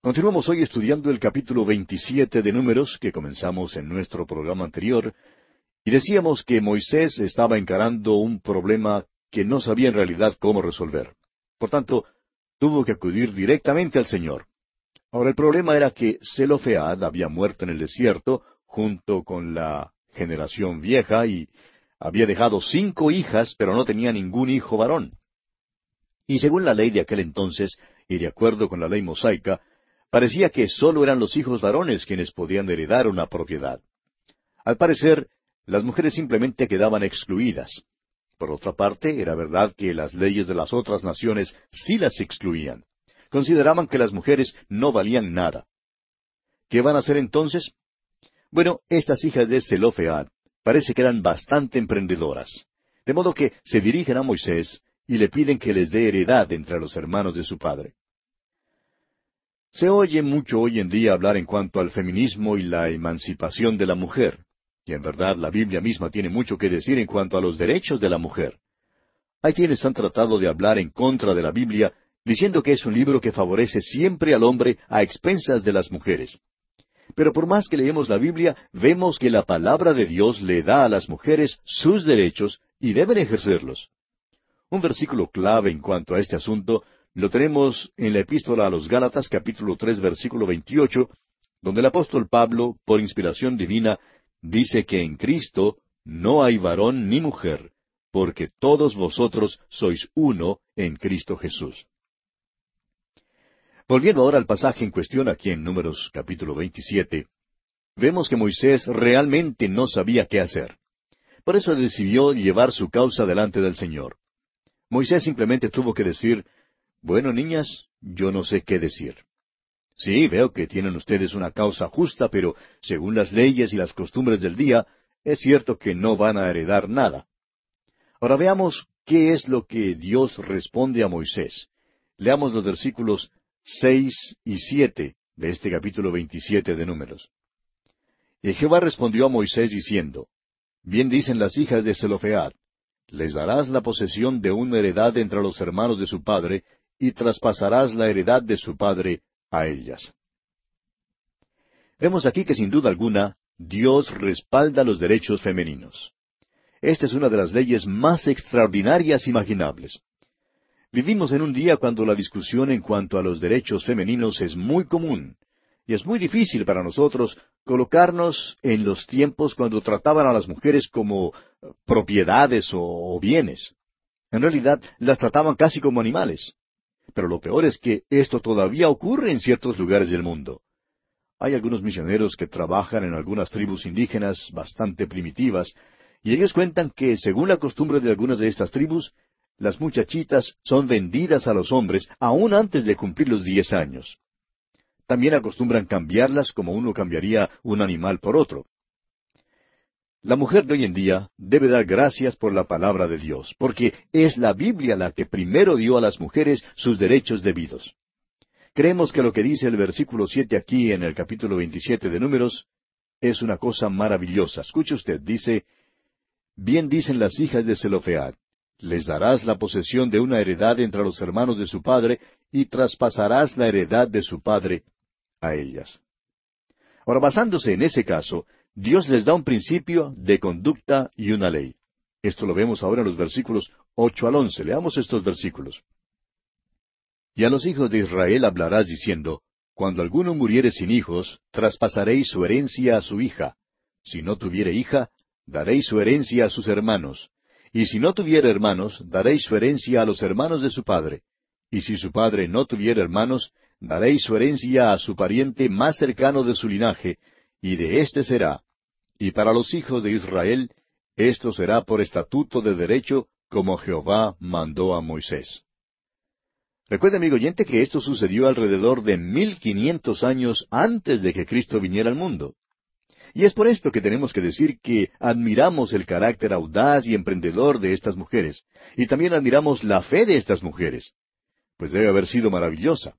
Continuamos hoy estudiando el capítulo 27 de Números que comenzamos en nuestro programa anterior y decíamos que Moisés estaba encarando un problema que no sabía en realidad cómo resolver. Por tanto, tuvo que acudir directamente al Señor. Ahora el problema era que Zelofead había muerto en el desierto junto con la generación vieja y había dejado cinco hijas, pero no tenía ningún hijo varón. Y según la ley de aquel entonces, y de acuerdo con la ley mosaica, parecía que sólo eran los hijos varones quienes podían heredar una propiedad. Al parecer, las mujeres simplemente quedaban excluidas. Por otra parte, era verdad que las leyes de las otras naciones sí las excluían. Consideraban que las mujeres no valían nada. ¿Qué van a hacer entonces? Bueno, estas hijas de Zelofead parece que eran bastante emprendedoras. De modo que se dirigen a Moisés y le piden que les dé heredad entre los hermanos de su padre. Se oye mucho hoy en día hablar en cuanto al feminismo y la emancipación de la mujer, y en verdad la Biblia misma tiene mucho que decir en cuanto a los derechos de la mujer. Hay quienes han tratado de hablar en contra de la Biblia, diciendo que es un libro que favorece siempre al hombre a expensas de las mujeres. Pero por más que leemos la Biblia, vemos que la palabra de Dios le da a las mujeres sus derechos y deben ejercerlos. Un versículo clave en cuanto a este asunto lo tenemos en la epístola a los Gálatas capítulo tres versículo veintiocho, donde el apóstol Pablo, por inspiración divina, dice que en Cristo no hay varón ni mujer, porque todos vosotros sois uno en Cristo Jesús. Volviendo ahora al pasaje en cuestión aquí en Números capítulo 27, vemos que Moisés realmente no sabía qué hacer. Por eso decidió llevar su causa delante del Señor. Moisés simplemente tuvo que decir, bueno, niñas, yo no sé qué decir. Sí, veo que tienen ustedes una causa justa, pero según las leyes y las costumbres del día, es cierto que no van a heredar nada. Ahora veamos qué es lo que Dios responde a Moisés. Leamos los versículos seis y siete de este capítulo veintisiete de Números. Y Jehová respondió a Moisés diciendo, Bien dicen las hijas de Zelofead, les darás la posesión de una heredad entre los hermanos de su padre, y traspasarás la heredad de su padre a ellas. Vemos aquí que sin duda alguna Dios respalda los derechos femeninos. Esta es una de las leyes más extraordinarias imaginables. Vivimos en un día cuando la discusión en cuanto a los derechos femeninos es muy común, y es muy difícil para nosotros colocarnos en los tiempos cuando trataban a las mujeres como propiedades o, bienes. En realidad las trataban casi como animales. Pero lo peor es que esto todavía ocurre en ciertos lugares del mundo. Hay algunos misioneros que trabajan en algunas tribus indígenas bastante primitivas, y ellos cuentan que, según la costumbre de algunas de estas tribus, las muchachitas son vendidas a los hombres aún antes de cumplir los diez años. También acostumbran cambiarlas como uno cambiaría un animal por otro. La mujer de hoy en día debe dar gracias por la palabra de Dios, porque es la Biblia la que primero dio a las mujeres sus derechos debidos. Creemos que lo que dice el versículo siete aquí en el capítulo veintisiete de Números es una cosa maravillosa. Escuche usted, dice, Bien dicen las hijas de Zelofead, les darás la posesión de una heredad entre los hermanos de su padre, y traspasarás la heredad de su padre a ellas. Ahora, basándose en ese caso, Dios les da un principio de conducta y una ley. Esto lo vemos ahora en los versículos ocho al once. Leamos estos versículos. Y a los hijos de Israel hablarás diciendo, Cuando alguno muriere sin hijos, traspasaréis su herencia a su hija. Si no tuviere hija, daréis su herencia a sus hermanos. Y si no tuviera hermanos, daréis su herencia a los hermanos de su padre. Y si su padre no tuviera hermanos, daréis su herencia a su pariente más cercano de su linaje, y de éste será. Y para los hijos de Israel, esto será por estatuto de derecho, como Jehová mandó a Moisés. Recuerda, amigo oyente, que esto sucedió alrededor de mil quinientos años antes de que Cristo viniera al mundo. Y es por esto que tenemos que decir que admiramos el carácter audaz y emprendedor de estas mujeres, y también admiramos la fe de estas mujeres, pues debe haber sido maravillosa.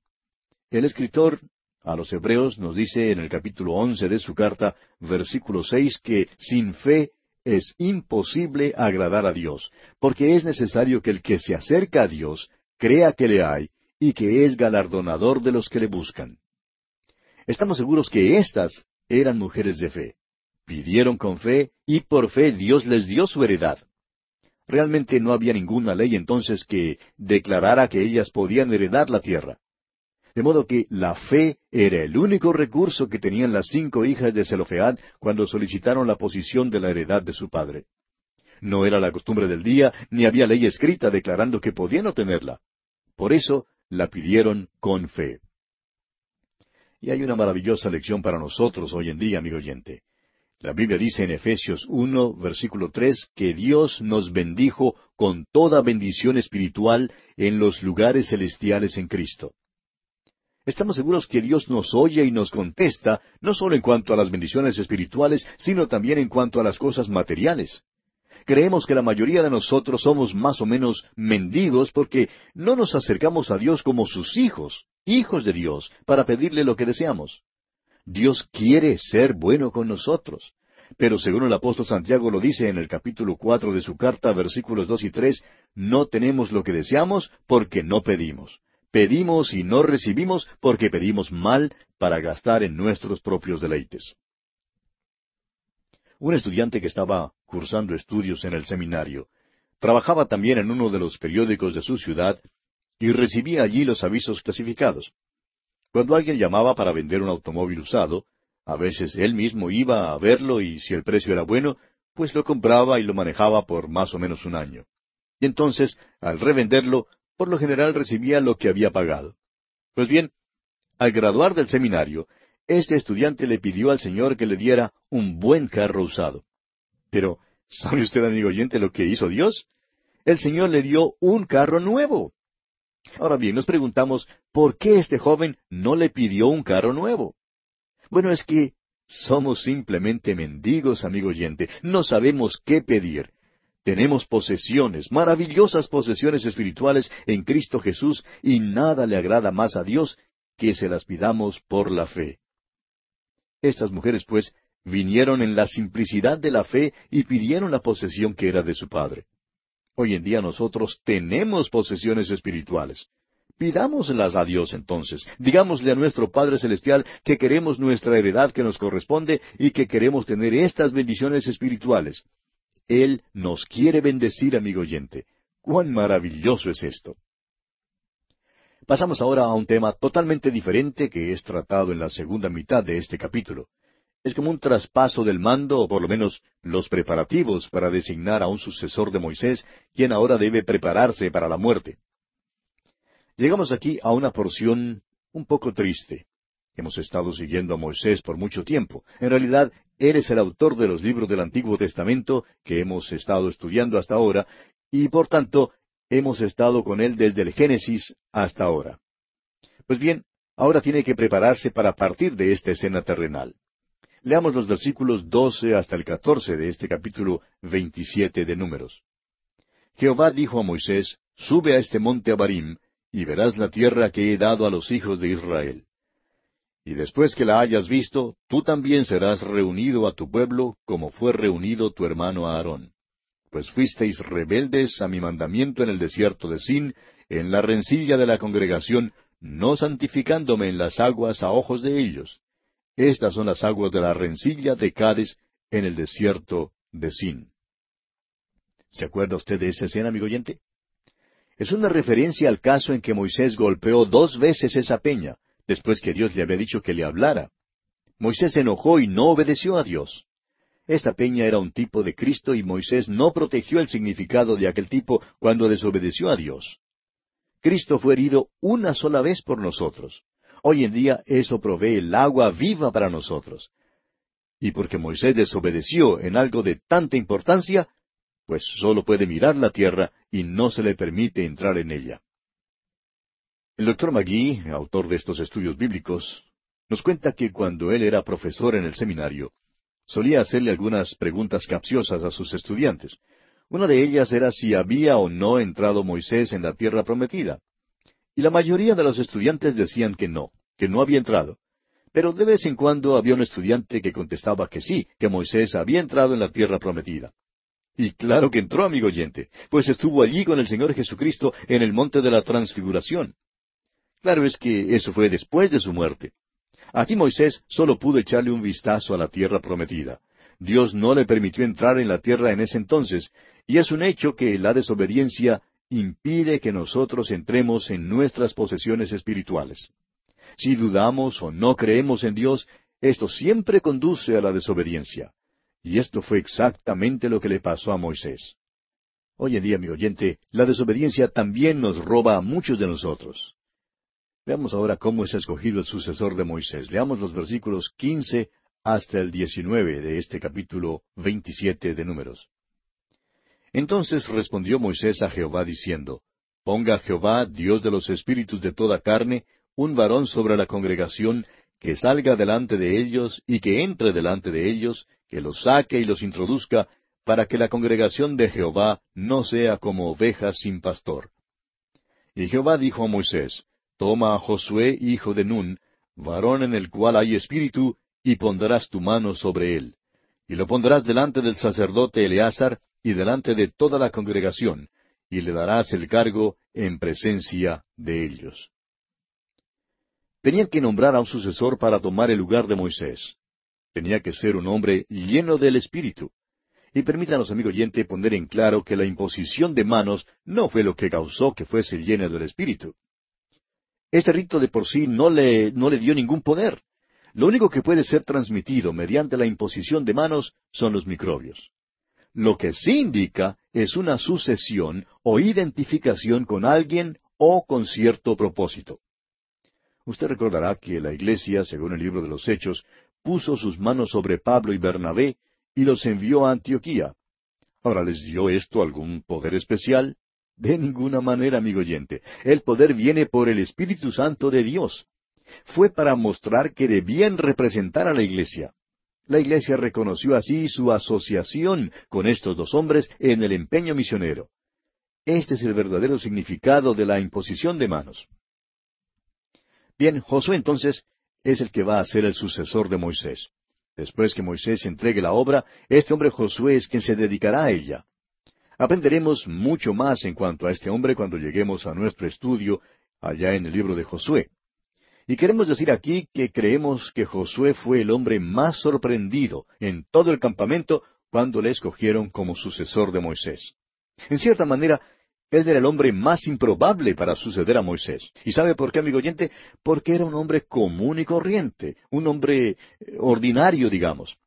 El escritor a los Hebreos nos dice en el capítulo once de su carta, versículo seis, que sin fe es imposible agradar a Dios, porque es necesario que el que se acerca a Dios crea que le hay y que es galardonador de los que le buscan. Estamos seguros que éstas eran mujeres de fe. Pidieron con fe y por fe Dios les dio su heredad. Realmente no había ninguna ley entonces que declarara que ellas podían heredar la tierra. De modo que la fe era el único recurso que tenían las cinco hijas de Zelofead cuando solicitaron la posición de la heredad de su padre. No era la costumbre del día, ni había ley escrita declarando que podían obtenerla. Por eso la pidieron con fe. Y hay una maravillosa lección para nosotros hoy en día, amigo oyente. La Biblia dice en Efesios 1, versículo 3, que Dios nos bendijo con toda bendición espiritual en los lugares celestiales en Cristo. Estamos seguros que Dios nos oye y nos contesta, no solo en cuanto a las bendiciones espirituales, sino también en cuanto a las cosas materiales. Creemos que la mayoría de nosotros somos más o menos mendigos porque no nos acercamos a Dios como sus hijos, hijos de Dios, para pedirle lo que deseamos. Dios quiere ser bueno con nosotros. Pero según el apóstol Santiago lo dice en el capítulo cuatro de su carta, versículos dos y tres, no tenemos lo que deseamos porque no pedimos. Pedimos y no recibimos porque pedimos mal para gastar en nuestros propios deleites. Un estudiante que estaba cursando estudios en el seminario trabajaba también en uno de los periódicos de su ciudad y recibía allí los avisos clasificados. Cuando alguien llamaba para vender un automóvil usado, a veces él mismo iba a verlo y si el precio era bueno, pues lo compraba y lo manejaba por más o menos un año. Y entonces, al revenderlo, por lo general recibía lo que había pagado. Pues bien, al graduar del seminario, este estudiante le pidió al Señor que le diera un buen carro usado. Pero, ¿sabe usted, amigo oyente, lo que hizo Dios? El Señor le dio un carro nuevo. Ahora bien, nos preguntamos, ¿por qué este joven no le pidió un carro nuevo? Bueno, es que somos simplemente mendigos, amigo oyente, no sabemos qué pedir. Tenemos posesiones, maravillosas posesiones espirituales en Cristo Jesús, y nada le agrada más a Dios que se las pidamos por la fe. Estas mujeres, pues, vinieron en la simplicidad de la fe y pidieron la posesión que era de su padre. Hoy en día nosotros tenemos posesiones espirituales. Pidámoslas a Dios entonces. Digámosle a nuestro Padre Celestial que queremos nuestra heredad que nos corresponde y que queremos tener estas bendiciones espirituales. Él nos quiere bendecir, amigo oyente. ¡Cuán maravilloso es esto! Pasamos ahora a un tema totalmente diferente que es tratado en la segunda mitad de este capítulo es como un traspaso del mando, o por lo menos los preparativos para designar a un sucesor de Moisés, quien ahora debe prepararse para la muerte. Llegamos aquí a una porción un poco triste. Hemos estado siguiendo a Moisés por mucho tiempo. En realidad, él es el autor de los libros del Antiguo Testamento que hemos estado estudiando hasta ahora, y por tanto, hemos estado con él desde el Génesis hasta ahora. Pues bien, ahora tiene que prepararse para partir de esta escena terrenal. Leamos los versículos doce hasta el catorce de este capítulo veintisiete de Números. Jehová dijo a Moisés, Sube a este monte Abarim, y verás la tierra que he dado a los hijos de Israel. Y después que la hayas visto, tú también serás reunido a tu pueblo, como fue reunido tu hermano Aarón. Pues fuisteis rebeldes a mi mandamiento en el desierto de Sin, en la rencilla de la congregación, no santificándome en las aguas a ojos de ellos. Estas son las aguas de la rencilla de Cádiz en el desierto de Sin. ¿Se acuerda usted de esa escena, amigo oyente? Es una referencia al caso en que Moisés golpeó dos veces esa peña, después que Dios le había dicho que le hablara. Moisés se enojó y no obedeció a Dios. Esta peña era un tipo de Cristo y Moisés no protegió el significado de aquel tipo cuando desobedeció a Dios. Cristo fue herido una sola vez por nosotros. Hoy en día eso provee el agua viva para nosotros. Y porque Moisés desobedeció en algo de tanta importancia, pues solo puede mirar la tierra y no se le permite entrar en ella. El doctor Magui, autor de estos estudios bíblicos, nos cuenta que cuando él era profesor en el seminario, solía hacerle algunas preguntas capciosas a sus estudiantes. Una de ellas era si había o no entrado Moisés en la tierra prometida. Y la mayoría de los estudiantes decían que no, que no había entrado. Pero de vez en cuando había un estudiante que contestaba que sí, que Moisés había entrado en la tierra prometida. Y claro que entró, amigo oyente, pues estuvo allí con el Señor Jesucristo en el monte de la transfiguración. Claro es que eso fue después de su muerte. Aquí Moisés solo pudo echarle un vistazo a la tierra prometida. Dios no le permitió entrar en la tierra en ese entonces, y es un hecho que la desobediencia impide que nosotros entremos en nuestras posesiones espirituales. Si dudamos o no creemos en Dios, esto siempre conduce a la desobediencia. Y esto fue exactamente lo que le pasó a Moisés. Hoy en día, mi oyente, la desobediencia también nos roba a muchos de nosotros. Veamos ahora cómo es escogido el sucesor de Moisés. Leamos los versículos quince hasta el diecinueve de este capítulo veintisiete de Números. Entonces respondió Moisés a Jehová diciendo, Ponga Jehová, Dios de los espíritus de toda carne, un varón sobre la congregación, que salga delante de ellos y que entre delante de ellos, que los saque y los introduzca, para que la congregación de Jehová no sea como ovejas sin pastor. Y Jehová dijo a Moisés, Toma a Josué, hijo de Nun, varón en el cual hay espíritu, y pondrás tu mano sobre él. Y lo pondrás delante del sacerdote Eleazar, y delante de toda la congregación, y le darás el cargo en presencia de ellos. Tenían que nombrar a un sucesor para tomar el lugar de Moisés. Tenía que ser un hombre lleno del Espíritu. Y permítanos, amigo oyente, poner en claro que la imposición de manos no fue lo que causó que fuese lleno del Espíritu. Este rito de por sí no le, no le dio ningún poder. Lo único que puede ser transmitido mediante la imposición de manos son los microbios. Lo que sí indica es una sucesión o identificación con alguien o con cierto propósito. Usted recordará que la iglesia, según el libro de los Hechos, puso sus manos sobre Pablo y Bernabé y los envió a Antioquía. Ahora, ¿les dio esto algún poder especial? De ninguna manera, amigo oyente. El poder viene por el Espíritu Santo de Dios. Fue para mostrar que debían representar a la iglesia. La iglesia reconoció así su asociación con estos dos hombres en el empeño misionero. Este es el verdadero significado de la imposición de manos. Bien, Josué entonces es el que va a ser el sucesor de Moisés. Después que Moisés entregue la obra, este hombre Josué es quien se dedicará a ella. Aprenderemos mucho más en cuanto a este hombre cuando lleguemos a nuestro estudio allá en el libro de Josué. Y queremos decir aquí que creemos que Josué fue el hombre más sorprendido en todo el campamento cuando le escogieron como sucesor de Moisés. En cierta manera, él era el hombre más improbable para suceder a Moisés. ¿Y sabe por qué, amigo oyente? Porque era un hombre común y corriente, un hombre eh, ordinario, digamos.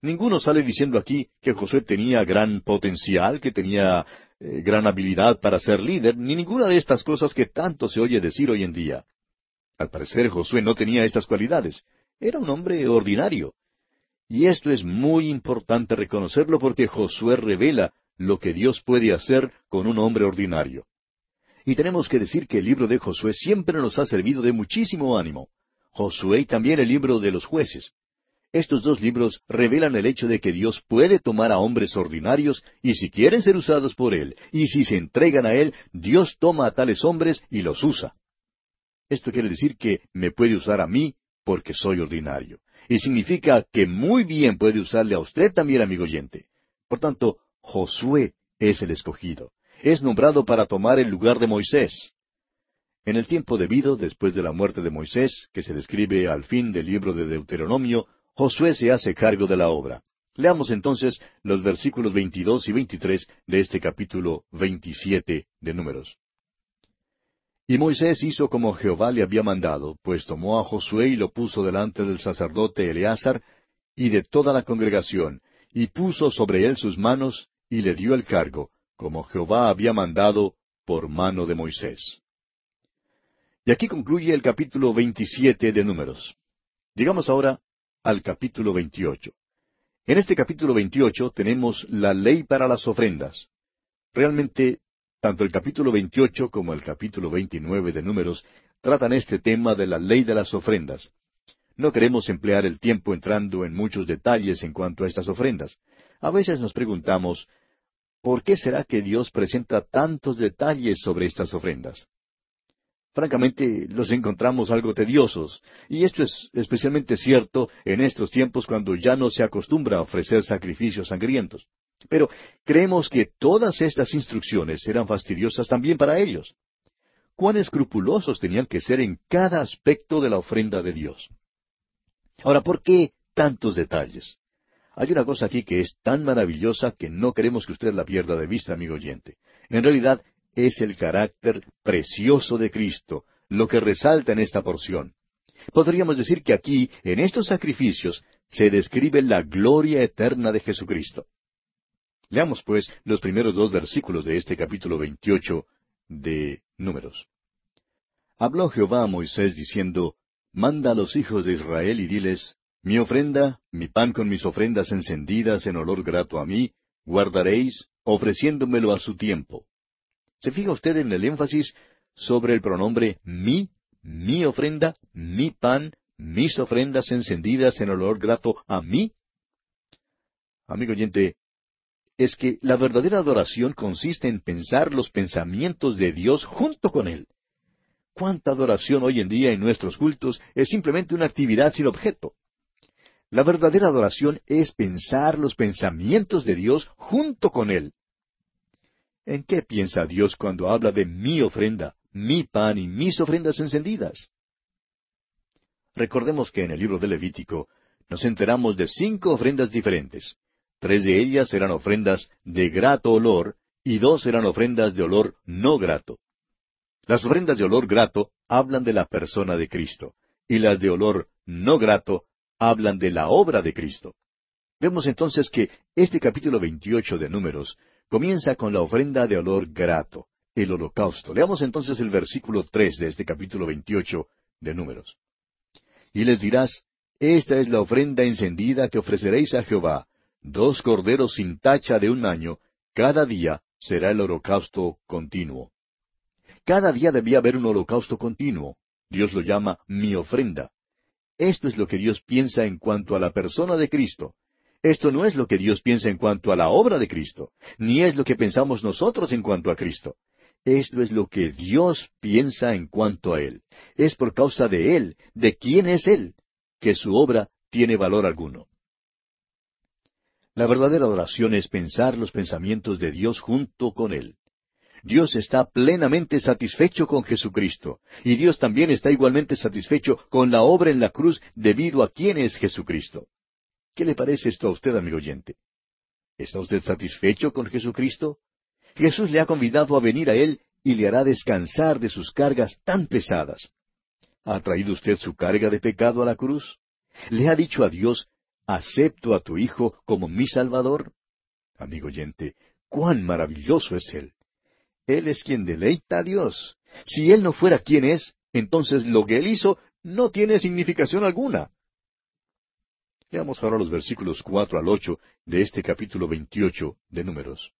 Ninguno sale diciendo aquí que Josué tenía gran potencial, que tenía eh, gran habilidad para ser líder, ni ninguna de estas cosas que tanto se oye decir hoy en día. Al parecer Josué no tenía estas cualidades. Era un hombre ordinario. Y esto es muy importante reconocerlo porque Josué revela lo que Dios puede hacer con un hombre ordinario. Y tenemos que decir que el libro de Josué siempre nos ha servido de muchísimo ánimo. Josué y también el libro de los jueces. Estos dos libros revelan el hecho de que Dios puede tomar a hombres ordinarios y si quieren ser usados por Él, y si se entregan a Él, Dios toma a tales hombres y los usa. Esto quiere decir que me puede usar a mí porque soy ordinario. Y significa que muy bien puede usarle a usted también, amigo oyente. Por tanto, Josué es el escogido. Es nombrado para tomar el lugar de Moisés. En el tiempo debido, después de la muerte de Moisés, que se describe al fin del libro de Deuteronomio, Josué se hace cargo de la obra. Leamos entonces los versículos 22 y 23 de este capítulo 27 de Números. Y Moisés hizo como Jehová le había mandado, pues tomó a Josué y lo puso delante del sacerdote Eleazar y de toda la congregación, y puso sobre él sus manos, y le dio el cargo, como Jehová había mandado por mano de Moisés. Y aquí concluye el capítulo veintisiete de Números. Digamos ahora al capítulo veintiocho. En este capítulo veintiocho tenemos la ley para las ofrendas. Realmente, tanto el capítulo veintiocho como el capítulo veintinueve de Números tratan este tema de la ley de las ofrendas. No queremos emplear el tiempo entrando en muchos detalles en cuanto a estas ofrendas. A veces nos preguntamos, ¿por qué será que Dios presenta tantos detalles sobre estas ofrendas? Francamente, los encontramos algo tediosos, y esto es especialmente cierto en estos tiempos cuando ya no se acostumbra a ofrecer sacrificios sangrientos. Pero creemos que todas estas instrucciones eran fastidiosas también para ellos. Cuán escrupulosos tenían que ser en cada aspecto de la ofrenda de Dios. Ahora, ¿por qué tantos detalles? Hay una cosa aquí que es tan maravillosa que no queremos que usted la pierda de vista, amigo oyente. En realidad, es el carácter precioso de Cristo, lo que resalta en esta porción. Podríamos decir que aquí, en estos sacrificios, se describe la gloria eterna de Jesucristo. Leamos, pues, los primeros dos versículos de este capítulo 28 de Números. Habló Jehová a Moisés diciendo, Manda a los hijos de Israel y diles, Mi ofrenda, mi pan con mis ofrendas encendidas en olor grato a mí, guardaréis, ofreciéndomelo a su tiempo. ¿Se fija usted en el énfasis sobre el pronombre mi, mi ofrenda, mi pan, mis ofrendas encendidas en olor grato a mí? Amigo oyente, es que la verdadera adoración consiste en pensar los pensamientos de Dios junto con Él. ¿Cuánta adoración hoy en día en nuestros cultos es simplemente una actividad sin objeto? La verdadera adoración es pensar los pensamientos de Dios junto con Él. ¿En qué piensa Dios cuando habla de mi ofrenda, mi pan y mis ofrendas encendidas? Recordemos que en el libro de Levítico nos enteramos de cinco ofrendas diferentes. Tres de ellas eran ofrendas de grato olor y dos eran ofrendas de olor no grato. Las ofrendas de olor grato hablan de la persona de Cristo y las de olor no grato hablan de la obra de Cristo. Vemos entonces que este capítulo 28 de Números comienza con la ofrenda de olor grato, el holocausto. Leamos entonces el versículo tres de este capítulo 28 de Números. Y les dirás, esta es la ofrenda encendida que ofreceréis a Jehová, dos corderos sin tacha de un año, cada día será el holocausto continuo. Cada día debía haber un holocausto continuo. Dios lo llama mi ofrenda. Esto es lo que Dios piensa en cuanto a la persona de Cristo. Esto no es lo que Dios piensa en cuanto a la obra de Cristo, ni es lo que pensamos nosotros en cuanto a Cristo. Esto es lo que Dios piensa en cuanto a Él. Es por causa de Él, de quién es Él, que su obra tiene valor alguno. La verdadera adoración es pensar los pensamientos de Dios junto con Él. Dios está plenamente satisfecho con Jesucristo, y Dios también está igualmente satisfecho con la obra en la cruz debido a quién es Jesucristo. ¿Qué le parece esto a usted, amigo oyente? ¿Está usted satisfecho con Jesucristo? Jesús le ha convidado a venir a Él y le hará descansar de sus cargas tan pesadas. ¿Ha traído usted su carga de pecado a la cruz? ¿Le ha dicho a Dios, ¿Acepto a tu Hijo como mi Salvador? Amigo oyente, cuán maravilloso es Él. Él es quien deleita a Dios. Si Él no fuera quien es, entonces lo que Él hizo no tiene significación alguna. Veamos ahora los versículos cuatro al ocho de este capítulo veintiocho de Números.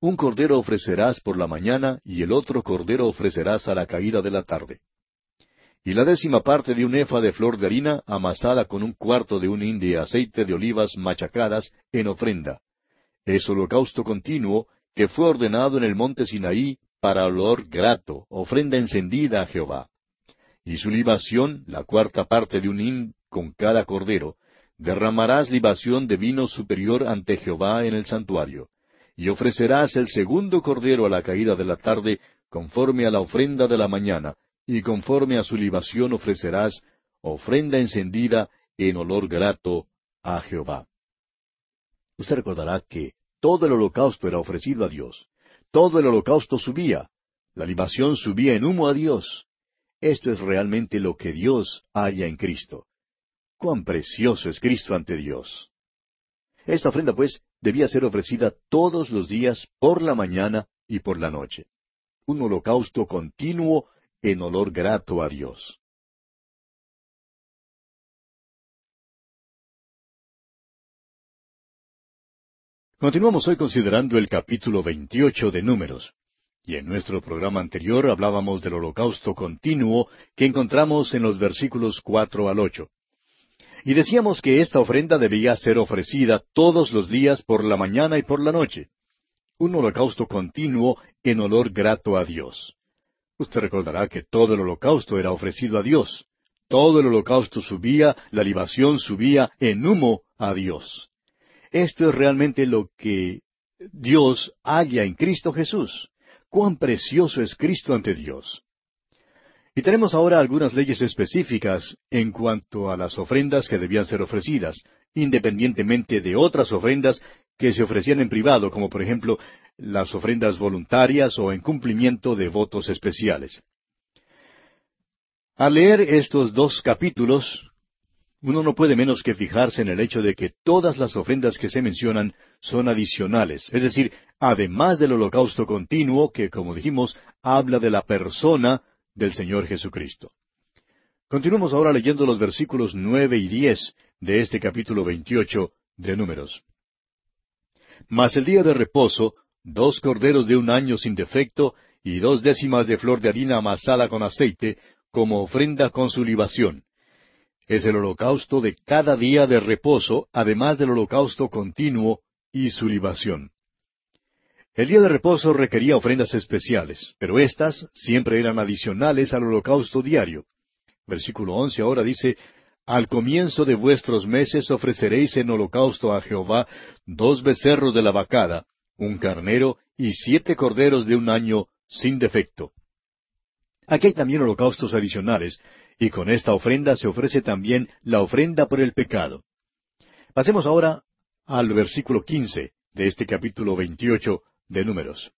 Un cordero ofrecerás por la mañana y el otro cordero ofrecerás a la caída de la tarde y la décima parte de un efa de flor de harina amasada con un cuarto de un hin de aceite de olivas machacadas en ofrenda. Es holocausto continuo que fue ordenado en el monte Sinaí para olor grato, ofrenda encendida a Jehová. Y su libación, la cuarta parte de un hin con cada cordero, derramarás libación de vino superior ante Jehová en el santuario. Y ofrecerás el segundo cordero a la caída de la tarde, conforme a la ofrenda de la mañana, y conforme a su libación ofrecerás ofrenda encendida en olor grato a Jehová. Usted recordará que todo el holocausto era ofrecido a Dios. Todo el holocausto subía. La libación subía en humo a Dios. Esto es realmente lo que Dios halla en Cristo. Cuán precioso es Cristo ante Dios. Esta ofrenda, pues, debía ser ofrecida todos los días por la mañana y por la noche. Un holocausto continuo en olor grato a Dios. Continuamos hoy considerando el capítulo 28 de Números. Y en nuestro programa anterior hablábamos del holocausto continuo que encontramos en los versículos cuatro al ocho. Y decíamos que esta ofrenda debía ser ofrecida todos los días por la mañana y por la noche. Un holocausto continuo en olor grato a Dios. Usted recordará que todo el holocausto era ofrecido a Dios. Todo el holocausto subía, la libación subía en humo a Dios. Esto es realmente lo que Dios halla en Cristo Jesús. Cuán precioso es Cristo ante Dios. Y tenemos ahora algunas leyes específicas en cuanto a las ofrendas que debían ser ofrecidas, independientemente de otras ofrendas que se ofrecían en privado, como por ejemplo las ofrendas voluntarias o en cumplimiento de votos especiales. Al leer estos dos capítulos, uno no puede menos que fijarse en el hecho de que todas las ofrendas que se mencionan son adicionales, es decir, además del holocausto continuo que, como dijimos, habla de la persona del Señor Jesucristo. Continuamos ahora leyendo los versículos nueve y diez de este capítulo veintiocho de Números. Mas el día de reposo, dos corderos de un año sin defecto, y dos décimas de flor de harina amasada con aceite, como ofrenda con su libación. Es el holocausto de cada día de reposo, además del holocausto continuo y su libación. El día de reposo requería ofrendas especiales, pero éstas siempre eran adicionales al holocausto diario. Versículo once ahora dice, Al comienzo de vuestros meses ofreceréis en holocausto a Jehová dos becerros de la vacada, un carnero y siete corderos de un año sin defecto. Aquí hay también holocaustos adicionales, y con esta ofrenda se ofrece también la ofrenda por el pecado. Pasemos ahora al versículo quince de este capítulo veintiocho de números.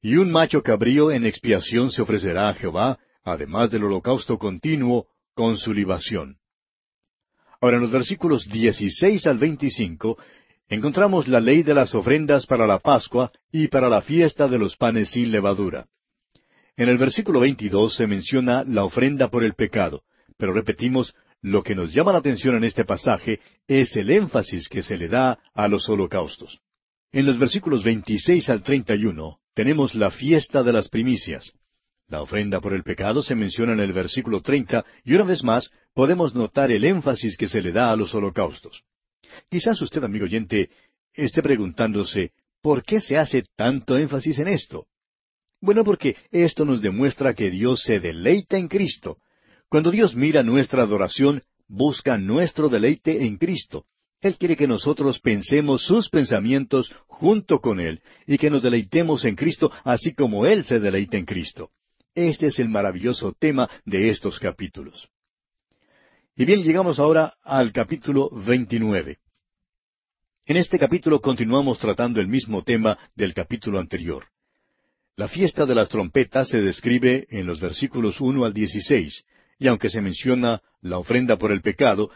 Y un macho cabrío en expiación se ofrecerá a Jehová, además del holocausto continuo, con su libación. Ahora en los versículos 16 al 25 encontramos la ley de las ofrendas para la Pascua y para la fiesta de los panes sin levadura. En el versículo 22 se menciona la ofrenda por el pecado, pero repetimos, lo que nos llama la atención en este pasaje es el énfasis que se le da a los holocaustos. En los versículos 26 al 31 tenemos la fiesta de las primicias. La ofrenda por el pecado se menciona en el versículo 30 y una vez más podemos notar el énfasis que se le da a los holocaustos. Quizás usted, amigo oyente, esté preguntándose, ¿por qué se hace tanto énfasis en esto? Bueno, porque esto nos demuestra que Dios se deleita en Cristo. Cuando Dios mira nuestra adoración, busca nuestro deleite en Cristo. Él quiere que nosotros pensemos sus pensamientos junto con Él y que nos deleitemos en Cristo así como Él se deleita en Cristo. Este es el maravilloso tema de estos capítulos. Y bien, llegamos ahora al capítulo 29. En este capítulo continuamos tratando el mismo tema del capítulo anterior. La fiesta de las trompetas se describe en los versículos 1 al 16, y aunque se menciona la ofrenda por el pecado,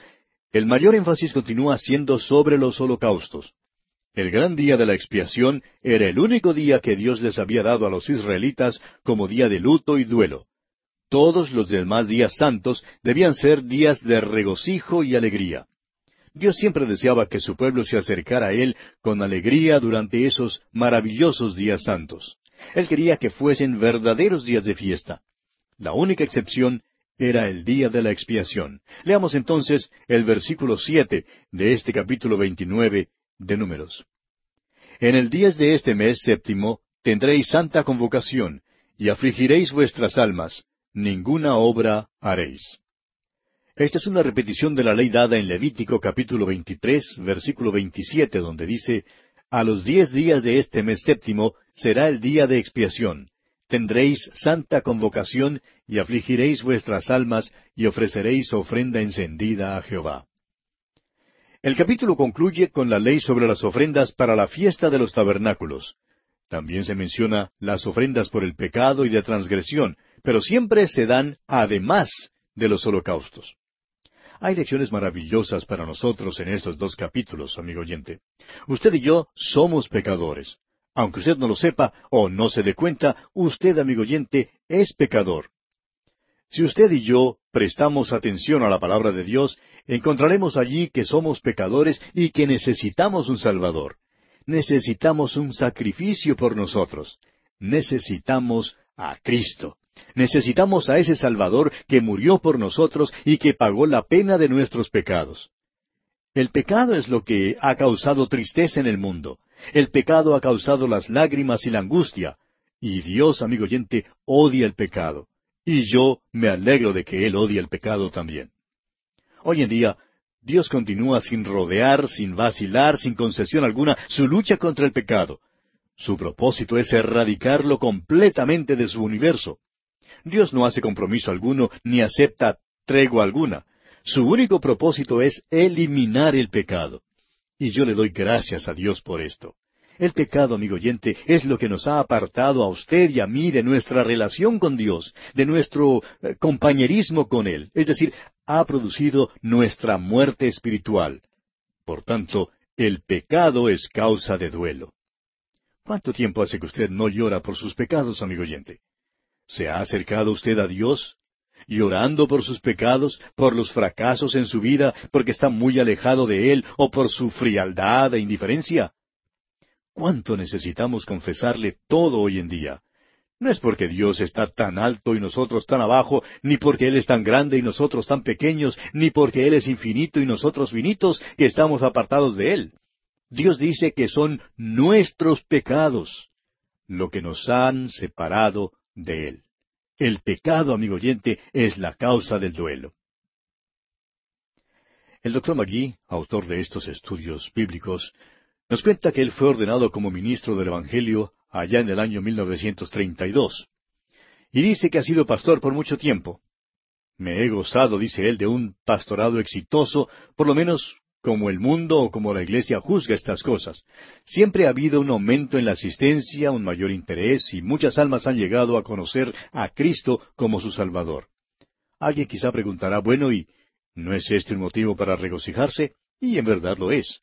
el mayor énfasis continúa siendo sobre los holocaustos. El gran día de la expiación era el único día que Dios les había dado a los israelitas como día de luto y duelo. Todos los demás días santos debían ser días de regocijo y alegría. Dios siempre deseaba que su pueblo se acercara a Él con alegría durante esos maravillosos días santos. Él quería que fuesen verdaderos días de fiesta. La única excepción era el día de la expiación. Leamos entonces el versículo siete de este capítulo veintinueve de Números. En el diez de este mes séptimo tendréis santa convocación, y afligiréis vuestras almas, ninguna obra haréis. Esta es una repetición de la ley dada en Levítico capítulo veintitrés, versículo veintisiete, donde dice, A los diez días de este mes séptimo será el día de expiación tendréis santa convocación y afligiréis vuestras almas y ofreceréis ofrenda encendida a Jehová. El capítulo concluye con la ley sobre las ofrendas para la fiesta de los tabernáculos. También se menciona las ofrendas por el pecado y de transgresión, pero siempre se dan además de los holocaustos. Hay lecciones maravillosas para nosotros en estos dos capítulos, amigo oyente. Usted y yo somos pecadores. Aunque usted no lo sepa o no se dé cuenta, usted, amigo oyente, es pecador. Si usted y yo prestamos atención a la palabra de Dios, encontraremos allí que somos pecadores y que necesitamos un Salvador. Necesitamos un sacrificio por nosotros. Necesitamos a Cristo. Necesitamos a ese Salvador que murió por nosotros y que pagó la pena de nuestros pecados. El pecado es lo que ha causado tristeza en el mundo. El pecado ha causado las lágrimas y la angustia. Y Dios, amigo oyente, odia el pecado. Y yo me alegro de que Él odie el pecado también. Hoy en día, Dios continúa sin rodear, sin vacilar, sin concesión alguna, su lucha contra el pecado. Su propósito es erradicarlo completamente de su universo. Dios no hace compromiso alguno ni acepta tregua alguna. Su único propósito es eliminar el pecado. Y yo le doy gracias a Dios por esto. El pecado, amigo oyente, es lo que nos ha apartado a usted y a mí de nuestra relación con Dios, de nuestro eh, compañerismo con Él. Es decir, ha producido nuestra muerte espiritual. Por tanto, el pecado es causa de duelo. ¿Cuánto tiempo hace que usted no llora por sus pecados, amigo oyente? ¿Se ha acercado usted a Dios? llorando por sus pecados, por los fracasos en su vida, porque está muy alejado de Él, o por su frialdad e indiferencia? ¿Cuánto necesitamos confesarle todo hoy en día? No es porque Dios está tan alto y nosotros tan abajo, ni porque Él es tan grande y nosotros tan pequeños, ni porque Él es infinito y nosotros finitos, que estamos apartados de Él. Dios dice que son nuestros pecados lo que nos han separado de Él. El pecado, amigo oyente, es la causa del duelo. El doctor Magui, autor de estos estudios bíblicos, nos cuenta que él fue ordenado como ministro del Evangelio allá en el año 1932. Y dice que ha sido pastor por mucho tiempo. Me he gozado, dice él, de un pastorado exitoso, por lo menos como el mundo o como la iglesia juzga estas cosas. Siempre ha habido un aumento en la asistencia, un mayor interés, y muchas almas han llegado a conocer a Cristo como su Salvador. Alguien quizá preguntará, bueno, ¿y no es este un motivo para regocijarse? Y en verdad lo es.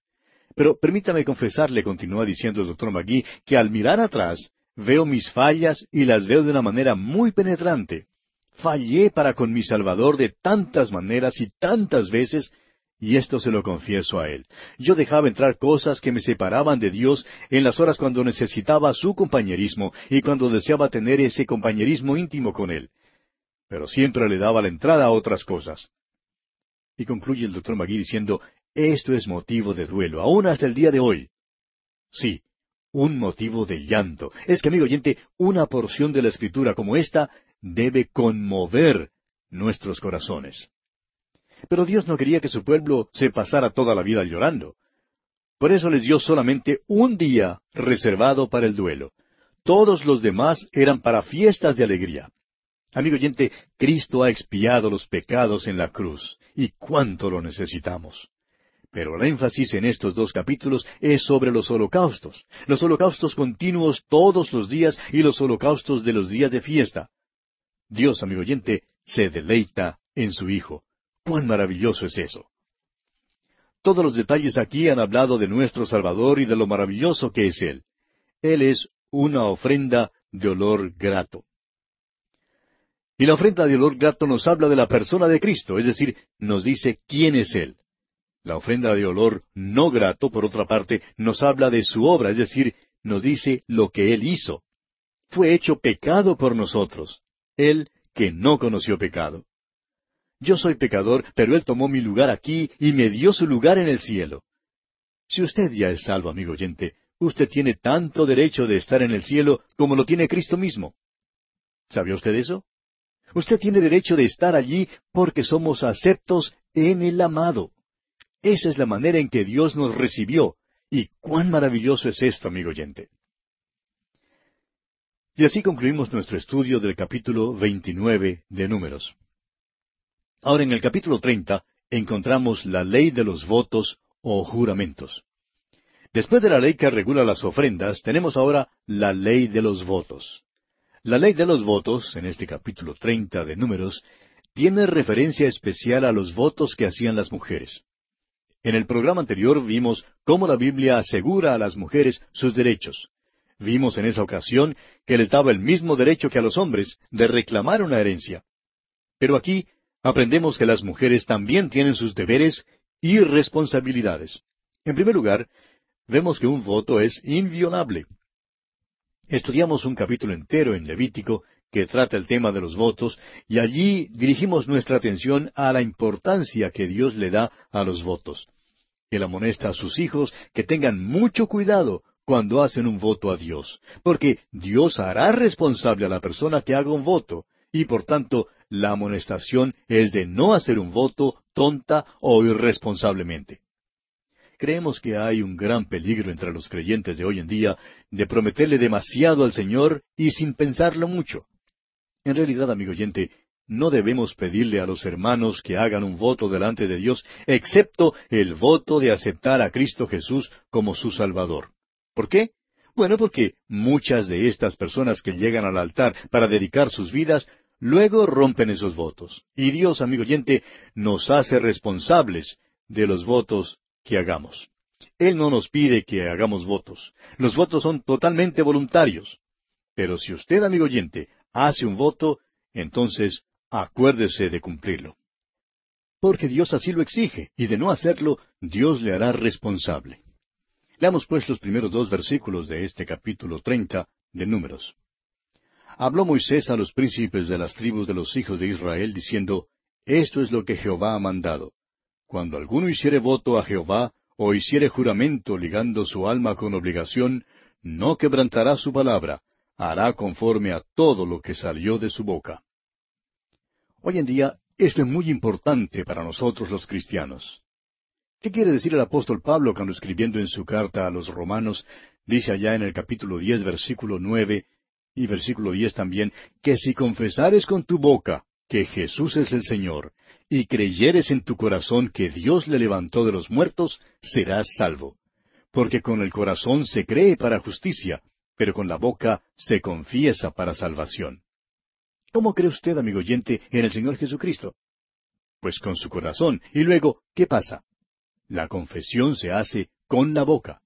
Pero permítame confesarle, continúa diciendo el doctor Magui, que al mirar atrás veo mis fallas y las veo de una manera muy penetrante. Fallé para con mi Salvador de tantas maneras y tantas veces, y esto se lo confieso a él. Yo dejaba entrar cosas que me separaban de Dios en las horas cuando necesitaba su compañerismo y cuando deseaba tener ese compañerismo íntimo con él. Pero siempre le daba la entrada a otras cosas. Y concluye el doctor Magui diciendo, esto es motivo de duelo, aún hasta el día de hoy. Sí, un motivo de llanto. Es que, amigo oyente, una porción de la Escritura como esta debe conmover nuestros corazones. Pero Dios no quería que su pueblo se pasara toda la vida llorando. Por eso les dio solamente un día reservado para el duelo. Todos los demás eran para fiestas de alegría. Amigo oyente, Cristo ha expiado los pecados en la cruz, y cuánto lo necesitamos. Pero el énfasis en estos dos capítulos es sobre los holocaustos, los holocaustos continuos todos los días y los holocaustos de los días de fiesta. Dios, amigo oyente, se deleita en su Hijo. ¡Cuán maravilloso es eso! Todos los detalles aquí han hablado de nuestro Salvador y de lo maravilloso que es Él. Él es una ofrenda de olor grato. Y la ofrenda de olor grato nos habla de la persona de Cristo, es decir, nos dice quién es Él. La ofrenda de olor no grato, por otra parte, nos habla de su obra, es decir, nos dice lo que Él hizo. Fue hecho pecado por nosotros, Él que no conoció pecado. Yo soy pecador, pero Él tomó mi lugar aquí y me dio su lugar en el cielo. Si usted ya es salvo, amigo oyente, usted tiene tanto derecho de estar en el cielo como lo tiene Cristo mismo. ¿Sabía usted eso? Usted tiene derecho de estar allí porque somos aceptos en el amado. Esa es la manera en que Dios nos recibió. Y cuán maravilloso es esto, amigo oyente. Y así concluimos nuestro estudio del capítulo 29 de Números. Ahora en el capítulo 30 encontramos la ley de los votos o juramentos. Después de la ley que regula las ofrendas, tenemos ahora la ley de los votos. La ley de los votos, en este capítulo 30 de Números, tiene referencia especial a los votos que hacían las mujeres. En el programa anterior vimos cómo la Biblia asegura a las mujeres sus derechos. Vimos en esa ocasión que les daba el mismo derecho que a los hombres de reclamar una herencia. Pero aquí aprendemos que las mujeres también tienen sus deberes y responsabilidades. En primer lugar, vemos que un voto es inviolable. Estudiamos un capítulo entero en Levítico que trata el tema de los votos, y allí dirigimos nuestra atención a la importancia que Dios le da a los votos. Él amonesta a sus hijos que tengan mucho cuidado cuando hacen un voto a Dios, porque Dios hará responsable a la persona que haga un voto, y por tanto la amonestación es de no hacer un voto tonta o irresponsablemente. Creemos que hay un gran peligro entre los creyentes de hoy en día de prometerle demasiado al Señor y sin pensarlo mucho. En realidad, amigo oyente, no debemos pedirle a los hermanos que hagan un voto delante de Dios, excepto el voto de aceptar a Cristo Jesús como su Salvador. ¿Por qué? Bueno, porque muchas de estas personas que llegan al altar para dedicar sus vidas, luego rompen esos votos. Y Dios, amigo oyente, nos hace responsables de los votos que hagamos. Él no nos pide que hagamos votos. Los votos son totalmente voluntarios. Pero si usted, amigo oyente, hace un voto, entonces acuérdese de cumplirlo. Porque Dios así lo exige, y de no hacerlo, Dios le hará responsable. Leamos pues los primeros dos versículos de este capítulo treinta de Números. Habló Moisés a los príncipes de las tribus de los hijos de Israel, diciendo, Esto es lo que Jehová ha mandado. Cuando alguno hiciere voto a Jehová, o hiciere juramento ligando su alma con obligación, no quebrantará su palabra, hará conforme a todo lo que salió de su boca. Hoy en día esto es muy importante para nosotros los cristianos. ¿Qué quiere decir el apóstol Pablo cuando escribiendo en su carta a los romanos dice allá en el capítulo diez versículo nueve y versículo diez también que si confesares con tu boca que Jesús es el Señor y creyeres en tu corazón que Dios le levantó de los muertos, serás salvo. Porque con el corazón se cree para justicia, pero con la boca se confiesa para salvación. ¿Cómo cree usted, amigo oyente, en el Señor Jesucristo? Pues con su corazón. Y luego, ¿qué pasa? La confesión se hace con la boca.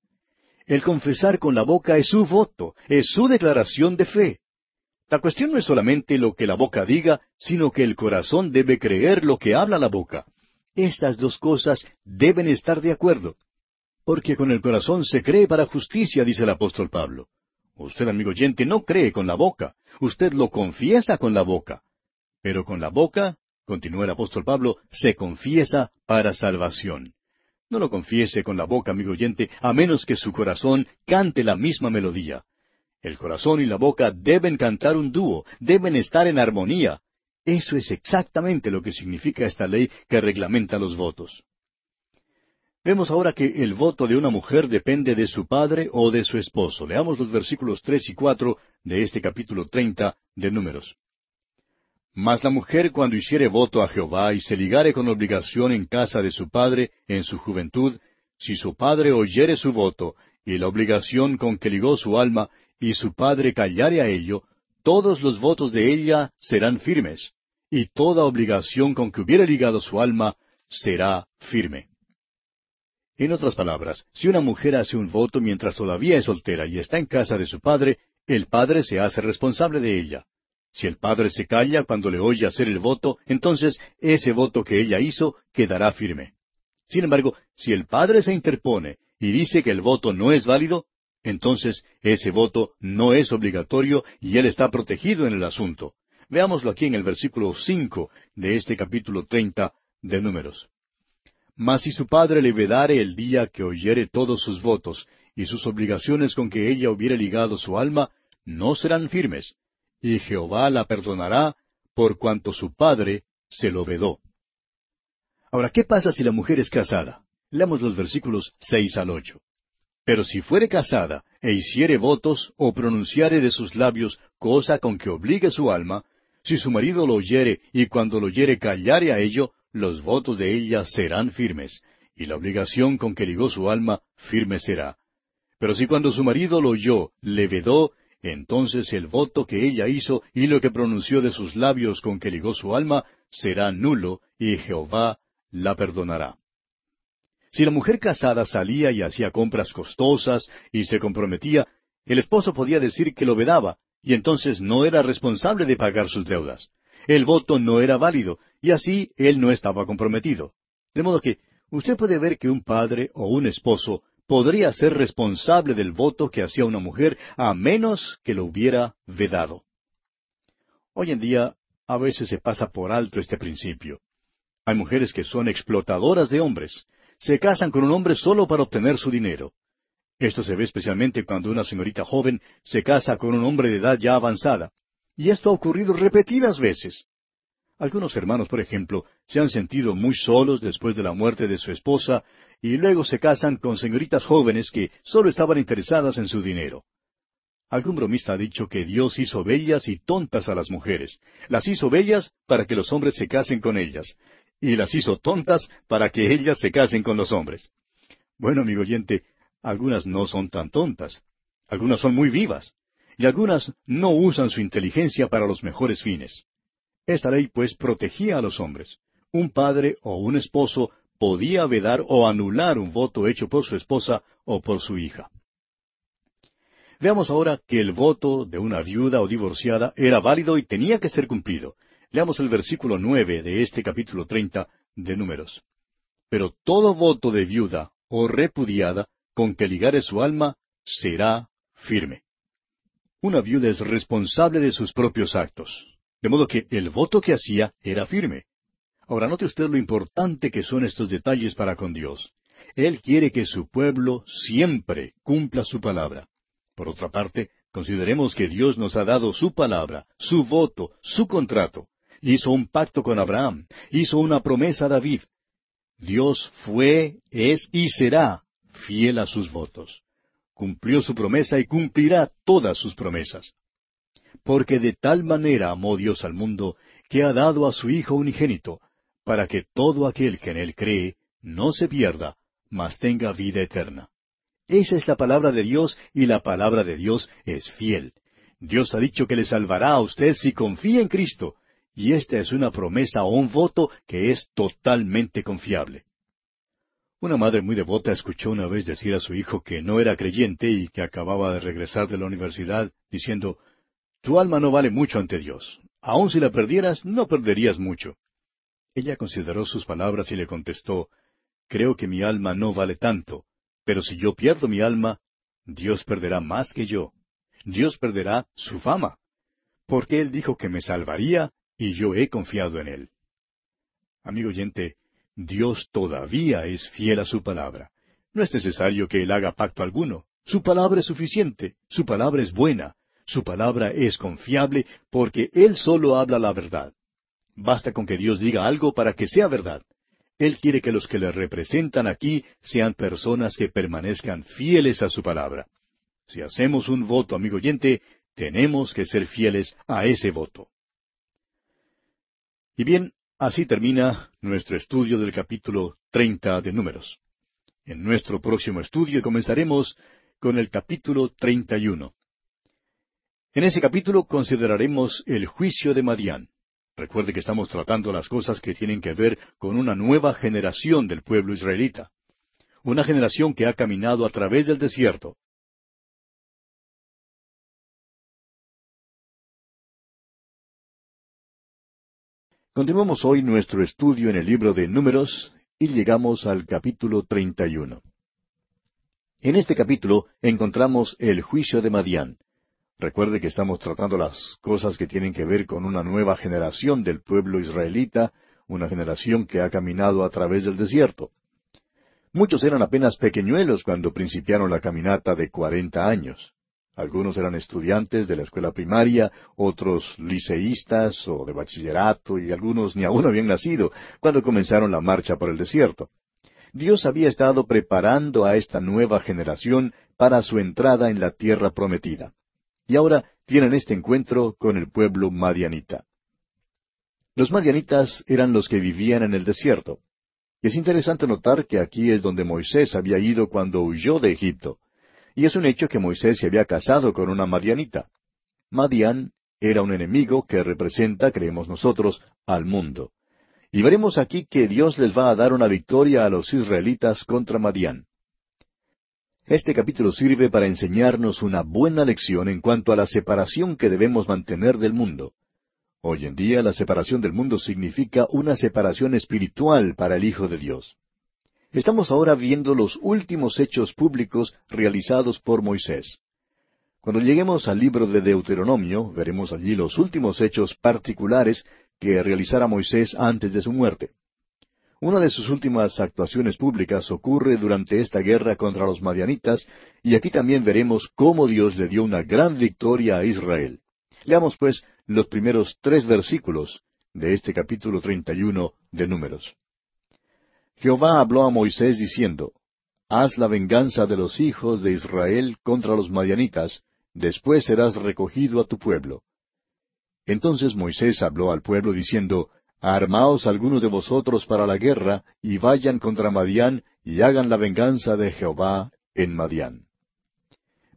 El confesar con la boca es su voto, es su declaración de fe. La cuestión no es solamente lo que la boca diga, sino que el corazón debe creer lo que habla la boca. Estas dos cosas deben estar de acuerdo. Porque con el corazón se cree para justicia, dice el apóstol Pablo. Usted, amigo oyente, no cree con la boca, usted lo confiesa con la boca. Pero con la boca, continúa el apóstol Pablo, se confiesa para salvación. No lo confiese con la boca, amigo oyente, a menos que su corazón cante la misma melodía. El corazón y la boca deben cantar un dúo, deben estar en armonía. Eso es exactamente lo que significa esta ley que reglamenta los votos. Vemos ahora que el voto de una mujer depende de su padre o de su esposo. Leamos los versículos tres y cuatro de este capítulo treinta de Números. Mas la mujer cuando hiciere voto a Jehová y se ligare con obligación en casa de su padre en su juventud, si su padre oyere su voto y la obligación con que ligó su alma, y su padre callare a ello, todos los votos de ella serán firmes, y toda obligación con que hubiere ligado su alma será firme. En otras palabras, si una mujer hace un voto mientras todavía es soltera y está en casa de su padre, el padre se hace responsable de ella. Si el padre se calla cuando le oye hacer el voto, entonces ese voto que ella hizo quedará firme. Sin embargo, si el padre se interpone y dice que el voto no es válido, entonces ese voto no es obligatorio y él está protegido en el asunto. Veámoslo aquí en el versículo cinco de este capítulo treinta de Números. Mas si su padre le vedare el día que oyere todos sus votos, y sus obligaciones con que ella hubiere ligado su alma, no serán firmes, y Jehová la perdonará por cuanto su padre se lo vedó. Ahora, ¿qué pasa si la mujer es casada? Leamos los versículos seis al ocho. Pero si fuere casada, e hiciere votos, o pronunciare de sus labios cosa con que obligue su alma, si su marido lo oyere, y cuando lo oyere callare a ello, los votos de ella serán firmes, y la obligación con que ligó su alma firme será. Pero si cuando su marido lo oyó, le vedó, entonces el voto que ella hizo y lo que pronunció de sus labios con que ligó su alma será nulo, y Jehová la perdonará. Si la mujer casada salía y hacía compras costosas y se comprometía, el esposo podía decir que lo vedaba, y entonces no era responsable de pagar sus deudas el voto no era válido, y así él no estaba comprometido. De modo que usted puede ver que un padre o un esposo podría ser responsable del voto que hacía una mujer a menos que lo hubiera vedado. Hoy en día a veces se pasa por alto este principio. Hay mujeres que son explotadoras de hombres. Se casan con un hombre solo para obtener su dinero. Esto se ve especialmente cuando una señorita joven se casa con un hombre de edad ya avanzada. Y esto ha ocurrido repetidas veces. Algunos hermanos, por ejemplo, se han sentido muy solos después de la muerte de su esposa y luego se casan con señoritas jóvenes que solo estaban interesadas en su dinero. Algún bromista ha dicho que Dios hizo bellas y tontas a las mujeres. Las hizo bellas para que los hombres se casen con ellas, y las hizo tontas para que ellas se casen con los hombres. Bueno, amigo oyente, algunas no son tan tontas, algunas son muy vivas, y algunas no usan su inteligencia para los mejores fines. Esta ley, pues, protegía a los hombres. Un padre o un esposo podía vedar o anular un voto hecho por su esposa o por su hija. Veamos ahora que el voto de una viuda o divorciada era válido y tenía que ser cumplido. Leamos el versículo nueve de este capítulo treinta de Números. Pero todo voto de viuda o repudiada con que ligare su alma será firme. Una viuda es responsable de sus propios actos, de modo que el voto que hacía era firme. Ahora note usted lo importante que son estos detalles para con Dios. Él quiere que su pueblo siempre cumpla su palabra. Por otra parte, consideremos que Dios nos ha dado su palabra, su voto, su contrato. Hizo un pacto con Abraham, hizo una promesa a David. Dios fue, es y será fiel a sus votos. Cumplió su promesa y cumplirá todas sus promesas. Porque de tal manera amó Dios al mundo, que ha dado a su Hijo unigénito, para que todo aquel que en él cree no se pierda, mas tenga vida eterna. Esa es la palabra de Dios y la palabra de Dios es fiel. Dios ha dicho que le salvará a usted si confía en Cristo, y esta es una promesa o un voto que es totalmente confiable. Una madre muy devota escuchó una vez decir a su hijo que no era creyente y que acababa de regresar de la universidad, diciendo, Tu alma no vale mucho ante Dios. Aun si la perdieras, no perderías mucho. Ella consideró sus palabras y le contestó, Creo que mi alma no vale tanto, pero si yo pierdo mi alma, Dios perderá más que yo. Dios perderá su fama. Porque Él dijo que me salvaría y yo he confiado en Él. Amigo oyente, Dios todavía es fiel a su palabra. No es necesario que Él haga pacto alguno. Su palabra es suficiente, su palabra es buena, su palabra es confiable porque Él solo habla la verdad. Basta con que Dios diga algo para que sea verdad. Él quiere que los que le representan aquí sean personas que permanezcan fieles a su palabra. Si hacemos un voto, amigo oyente, tenemos que ser fieles a ese voto. Y bien, así termina nuestro estudio del capítulo treinta de Números. En nuestro próximo estudio comenzaremos con el capítulo treinta y uno. En ese capítulo consideraremos el juicio de Madián. Recuerde que estamos tratando las cosas que tienen que ver con una nueva generación del pueblo israelita. Una generación que ha caminado a través del desierto. Continuamos hoy nuestro estudio en el libro de Números y llegamos al capítulo 31. En este capítulo encontramos el juicio de Madián, Recuerde que estamos tratando las cosas que tienen que ver con una nueva generación del pueblo israelita, una generación que ha caminado a través del desierto. Muchos eran apenas pequeñuelos cuando principiaron la caminata de cuarenta años. Algunos eran estudiantes de la escuela primaria, otros liceístas o de bachillerato, y algunos ni aún habían nacido cuando comenzaron la marcha por el desierto. Dios había estado preparando a esta nueva generación para su entrada en la tierra prometida y ahora tienen este encuentro con el pueblo madianita. Los madianitas eran los que vivían en el desierto. Es interesante notar que aquí es donde Moisés había ido cuando huyó de Egipto. Y es un hecho que Moisés se había casado con una madianita. Madian era un enemigo que representa, creemos nosotros, al mundo. Y veremos aquí que Dios les va a dar una victoria a los israelitas contra Madian. Este capítulo sirve para enseñarnos una buena lección en cuanto a la separación que debemos mantener del mundo. Hoy en día la separación del mundo significa una separación espiritual para el Hijo de Dios. Estamos ahora viendo los últimos hechos públicos realizados por Moisés. Cuando lleguemos al libro de Deuteronomio, veremos allí los últimos hechos particulares que realizara Moisés antes de su muerte. Una de sus últimas actuaciones públicas ocurre durante esta guerra contra los madianitas, y aquí también veremos cómo Dios le dio una gran victoria a Israel. Leamos pues los primeros tres versículos de este capítulo treinta y uno de Números. Jehová habló a Moisés diciendo, Haz la venganza de los hijos de Israel contra los madianitas, después serás recogido a tu pueblo. Entonces Moisés habló al pueblo diciendo, Armaos algunos de vosotros para la guerra, y vayan contra Madián, y hagan la venganza de Jehová en Madián.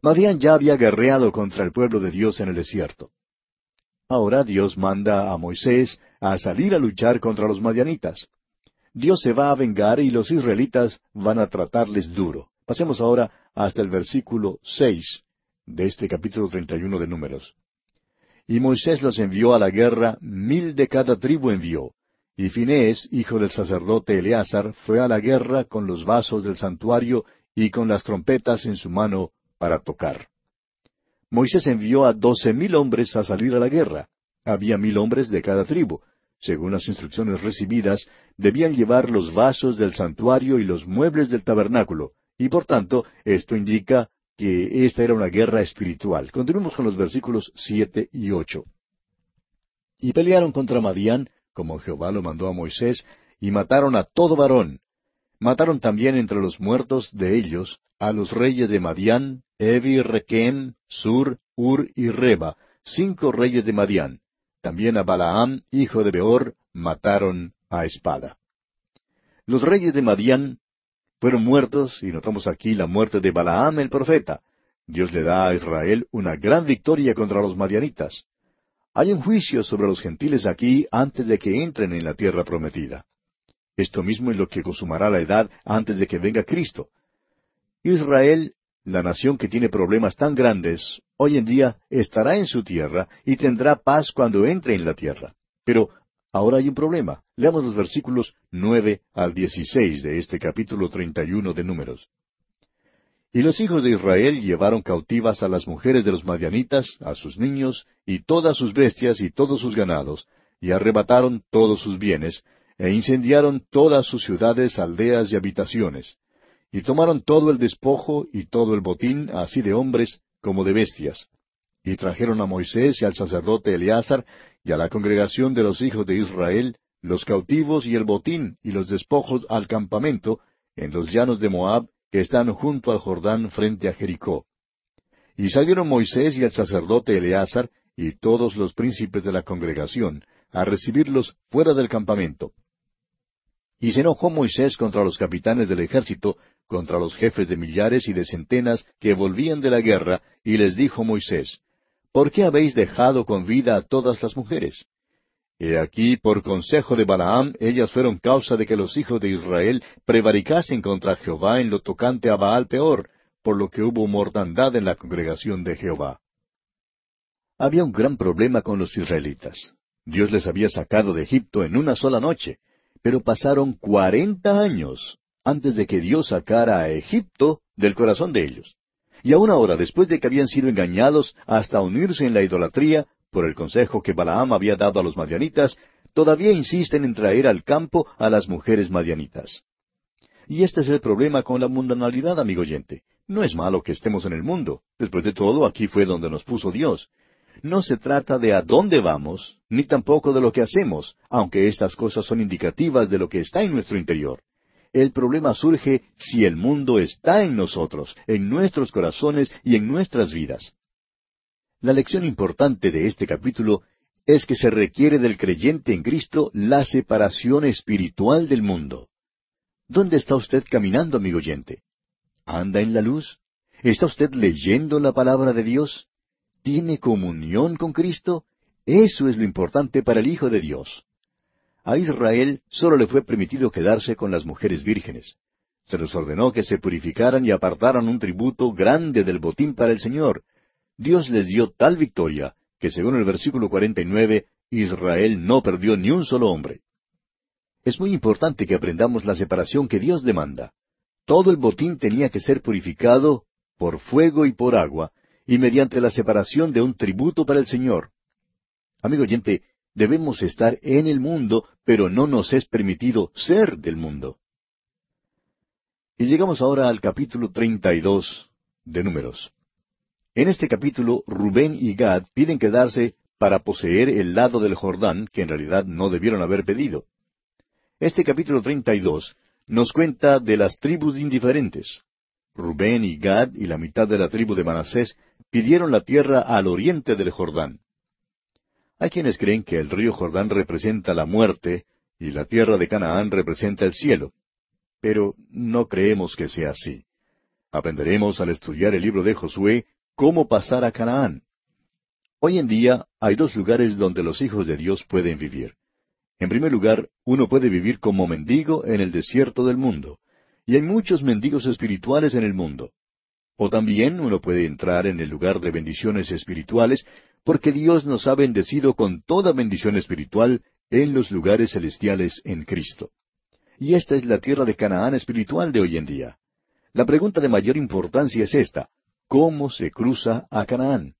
Madián ya había guerreado contra el pueblo de Dios en el desierto. Ahora Dios manda a Moisés a salir a luchar contra los madianitas. Dios se va a vengar y los israelitas van a tratarles duro. Pasemos ahora hasta el versículo seis de este capítulo treinta y uno de Números. Y Moisés los envió a la guerra, mil de cada tribu envió. Y Finés, hijo del sacerdote Eleazar, fue a la guerra con los vasos del santuario y con las trompetas en su mano para tocar. Moisés envió a doce mil hombres a salir a la guerra. Había mil hombres de cada tribu. Según las instrucciones recibidas, debían llevar los vasos del santuario y los muebles del tabernáculo, y por tanto esto indica que esta era una guerra espiritual. Continuemos con los versículos siete y ocho. Y pelearon contra Madián, como Jehová lo mandó a Moisés, y mataron a todo varón. Mataron también entre los muertos de ellos a los reyes de Madián, Evi, Requem, Sur, Ur y Reba, cinco reyes de Madián. También a Balaam, hijo de Beor, mataron a espada. Los reyes de Madián fueron muertos, y notamos aquí la muerte de Balaam el profeta. Dios le da a Israel una gran victoria contra los madianitas. Hay un juicio sobre los gentiles aquí antes de que entren en la tierra prometida. Esto mismo es lo que consumará la edad antes de que venga Cristo. Israel, la nación que tiene problemas tan grandes, hoy en día estará en su tierra y tendrá paz cuando entre en la tierra. Pero Ahora hay un problema. Leamos los versículos nueve al dieciséis de este capítulo treinta y uno de Números. Y los hijos de Israel llevaron cautivas a las mujeres de los madianitas, a sus niños, y todas sus bestias y todos sus ganados, y arrebataron todos sus bienes, e incendiaron todas sus ciudades, aldeas y habitaciones. Y tomaron todo el despojo y todo el botín, así de hombres como de bestias. Y trajeron a Moisés y al sacerdote Eleazar y a la congregación de los hijos de Israel los cautivos y el botín y los despojos al campamento en los llanos de Moab que están junto al Jordán frente a Jericó. Y salieron Moisés y el sacerdote Eleazar y todos los príncipes de la congregación a recibirlos fuera del campamento. Y se enojó Moisés contra los capitanes del ejército, contra los jefes de millares y de centenas que volvían de la guerra, y les dijo Moisés, ¿por qué habéis dejado con vida a todas las mujeres? He aquí, por consejo de Balaam, ellas fueron causa de que los hijos de Israel prevaricasen contra Jehová en lo tocante a Baal peor, por lo que hubo mortandad en la congregación de Jehová. Había un gran problema con los israelitas. Dios les había sacado de Egipto en una sola noche, pero pasaron cuarenta años antes de que Dios sacara a Egipto del corazón de ellos. Y aún ahora, después de que habían sido engañados hasta unirse en la idolatría, por el consejo que Balaam había dado a los madianitas, todavía insisten en traer al campo a las mujeres madianitas. Y este es el problema con la mundanalidad, amigo oyente. No es malo que estemos en el mundo. Después de todo, aquí fue donde nos puso Dios. No se trata de a dónde vamos, ni tampoco de lo que hacemos, aunque estas cosas son indicativas de lo que está en nuestro interior. El problema surge si el mundo está en nosotros, en nuestros corazones y en nuestras vidas. La lección importante de este capítulo es que se requiere del creyente en Cristo la separación espiritual del mundo. ¿Dónde está usted caminando, amigo oyente? ¿Anda en la luz? ¿Está usted leyendo la palabra de Dios? ¿Tiene comunión con Cristo? Eso es lo importante para el Hijo de Dios. A Israel solo le fue permitido quedarse con las mujeres vírgenes. Se les ordenó que se purificaran y apartaran un tributo grande del botín para el Señor. Dios les dio tal victoria que según el versículo 49, Israel no perdió ni un solo hombre. Es muy importante que aprendamos la separación que Dios demanda. Todo el botín tenía que ser purificado por fuego y por agua, y mediante la separación de un tributo para el Señor. Amigo oyente, Debemos estar en el mundo, pero no nos es permitido ser del mundo. Y llegamos ahora al capítulo 32 de Números. En este capítulo, Rubén y Gad piden quedarse para poseer el lado del Jordán que en realidad no debieron haber pedido. Este capítulo 32 nos cuenta de las tribus indiferentes. Rubén y Gad y la mitad de la tribu de Manasés pidieron la tierra al oriente del Jordán. Hay quienes creen que el río Jordán representa la muerte y la tierra de Canaán representa el cielo. Pero no creemos que sea así. Aprenderemos al estudiar el libro de Josué cómo pasar a Canaán. Hoy en día hay dos lugares donde los hijos de Dios pueden vivir. En primer lugar, uno puede vivir como mendigo en el desierto del mundo, y hay muchos mendigos espirituales en el mundo. O también uno puede entrar en el lugar de bendiciones espirituales, porque Dios nos ha bendecido con toda bendición espiritual en los lugares celestiales en Cristo. Y esta es la tierra de Canaán espiritual de hoy en día. La pregunta de mayor importancia es esta, ¿cómo se cruza a Canaán?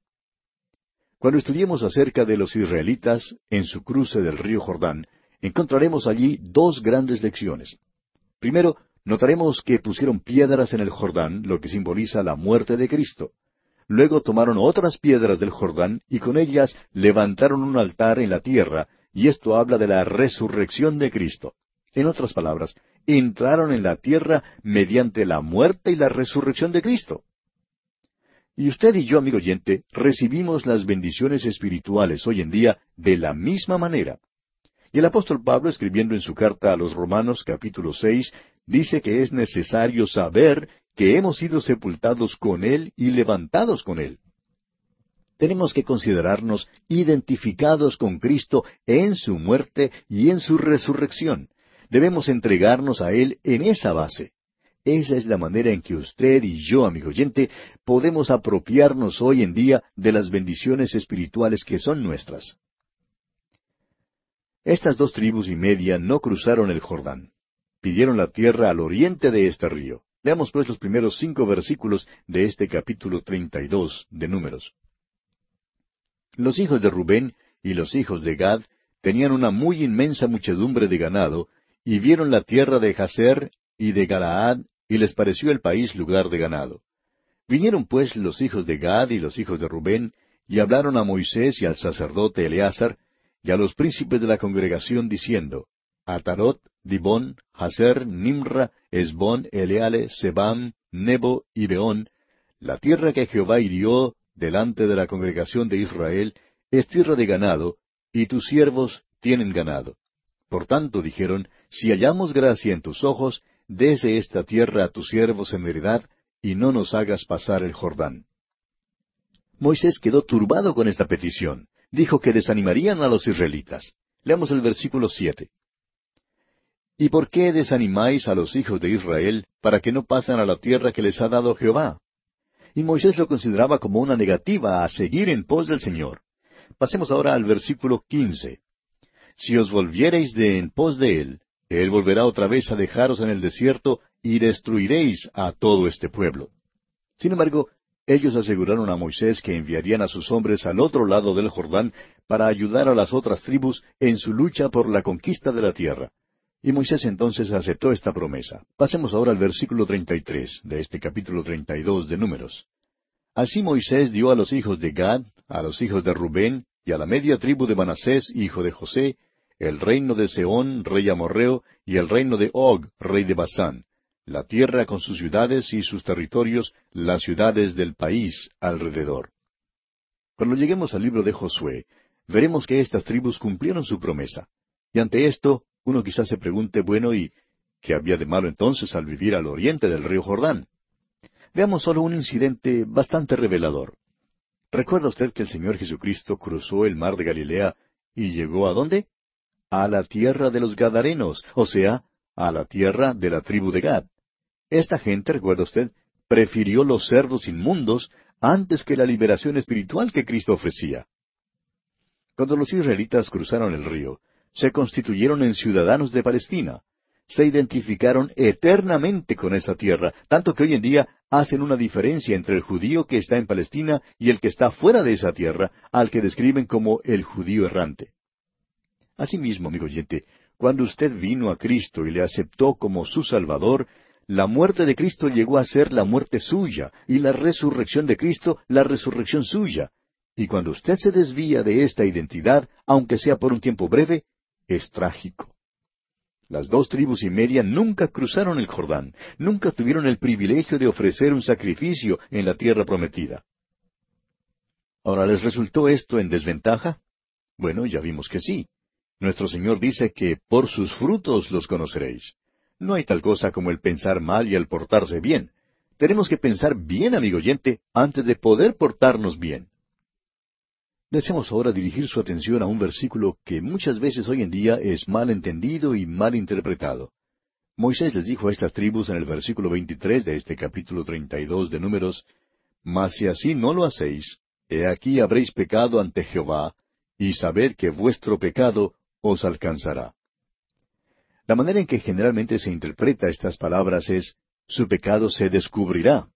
Cuando estudiemos acerca de los israelitas en su cruce del río Jordán, encontraremos allí dos grandes lecciones. Primero, notaremos que pusieron piedras en el Jordán, lo que simboliza la muerte de Cristo. Luego tomaron otras piedras del Jordán y con ellas levantaron un altar en la tierra, y esto habla de la resurrección de Cristo. En otras palabras, entraron en la tierra mediante la muerte y la resurrección de Cristo. Y usted y yo, amigo oyente, recibimos las bendiciones espirituales hoy en día de la misma manera. Y el apóstol Pablo, escribiendo en su carta a los Romanos capítulo seis, dice que es necesario saber que hemos sido sepultados con Él y levantados con Él. Tenemos que considerarnos identificados con Cristo en su muerte y en su resurrección. Debemos entregarnos a Él en esa base. Esa es la manera en que usted y yo, amigo oyente, podemos apropiarnos hoy en día de las bendiciones espirituales que son nuestras. Estas dos tribus y media no cruzaron el Jordán. Pidieron la tierra al oriente de este río. Veamos pues los primeros cinco versículos de este capítulo treinta y dos de Números. Los hijos de Rubén y los hijos de Gad tenían una muy inmensa muchedumbre de ganado, y vieron la tierra de Jaser y de Galaad, y les pareció el país lugar de ganado. Vinieron pues los hijos de Gad y los hijos de Rubén, y hablaron a Moisés y al sacerdote Eleazar, y a los príncipes de la congregación diciendo, Atarot, Dibón, Haser, Nimra, Esbón, Eleale, Sebam, Nebo y Beón, la tierra que Jehová hirió delante de la congregación de Israel, es tierra de ganado, y tus siervos tienen ganado. Por tanto dijeron, si hallamos gracia en tus ojos, dese esta tierra a tus siervos en heredad, y no nos hagas pasar el Jordán. Moisés quedó turbado con esta petición dijo que desanimarían a los israelitas. Leamos el versículo siete. ¿Y por qué desanimáis a los hijos de Israel para que no pasen a la tierra que les ha dado Jehová? Y Moisés lo consideraba como una negativa a seguir en pos del Señor. Pasemos ahora al versículo quince. Si os volviereis de en pos de él, él volverá otra vez a dejaros en el desierto y destruiréis a todo este pueblo. Sin embargo, ellos aseguraron a Moisés que enviarían a sus hombres al otro lado del Jordán para ayudar a las otras tribus en su lucha por la conquista de la tierra. Y Moisés entonces aceptó esta promesa. Pasemos ahora al versículo 33 de este capítulo 32 de Números. Así Moisés dio a los hijos de Gad, a los hijos de Rubén y a la media tribu de Manasés, hijo de José, el reino de Seón, rey amorreo, y el reino de Og, rey de Basán, la tierra con sus ciudades y sus territorios, las ciudades del país alrededor. Cuando lleguemos al libro de Josué, veremos que estas tribus cumplieron su promesa. Y ante esto, uno quizás se pregunte, bueno, ¿y qué había de malo entonces al vivir al oriente del río Jordán? Veamos solo un incidente bastante revelador. ¿Recuerda usted que el Señor Jesucristo cruzó el mar de Galilea y llegó a dónde? A la tierra de los Gadarenos, o sea, a la tierra de la tribu de Gad. Esta gente, recuerda usted, prefirió los cerdos inmundos antes que la liberación espiritual que Cristo ofrecía. Cuando los israelitas cruzaron el río, se constituyeron en ciudadanos de Palestina, se identificaron eternamente con esa tierra, tanto que hoy en día hacen una diferencia entre el judío que está en Palestina y el que está fuera de esa tierra, al que describen como el judío errante. Asimismo, amigo oyente, cuando usted vino a Cristo y le aceptó como su Salvador, la muerte de Cristo llegó a ser la muerte suya y la resurrección de Cristo la resurrección suya. Y cuando usted se desvía de esta identidad, aunque sea por un tiempo breve, es trágico. Las dos tribus y media nunca cruzaron el Jordán, nunca tuvieron el privilegio de ofrecer un sacrificio en la tierra prometida. Ahora, ¿les resultó esto en desventaja? Bueno, ya vimos que sí. Nuestro Señor dice que por sus frutos los conoceréis. No hay tal cosa como el pensar mal y el portarse bien. Tenemos que pensar bien, amigo oyente, antes de poder portarnos bien. Deseamos ahora dirigir su atención a un versículo que muchas veces hoy en día es mal entendido y mal interpretado. Moisés les dijo a estas tribus en el versículo 23 de este capítulo 32 de Números, Mas si así no lo hacéis, he aquí habréis pecado ante Jehová, y sabed que vuestro pecado os alcanzará. La manera en que generalmente se interpreta estas palabras es, su pecado se descubrirá.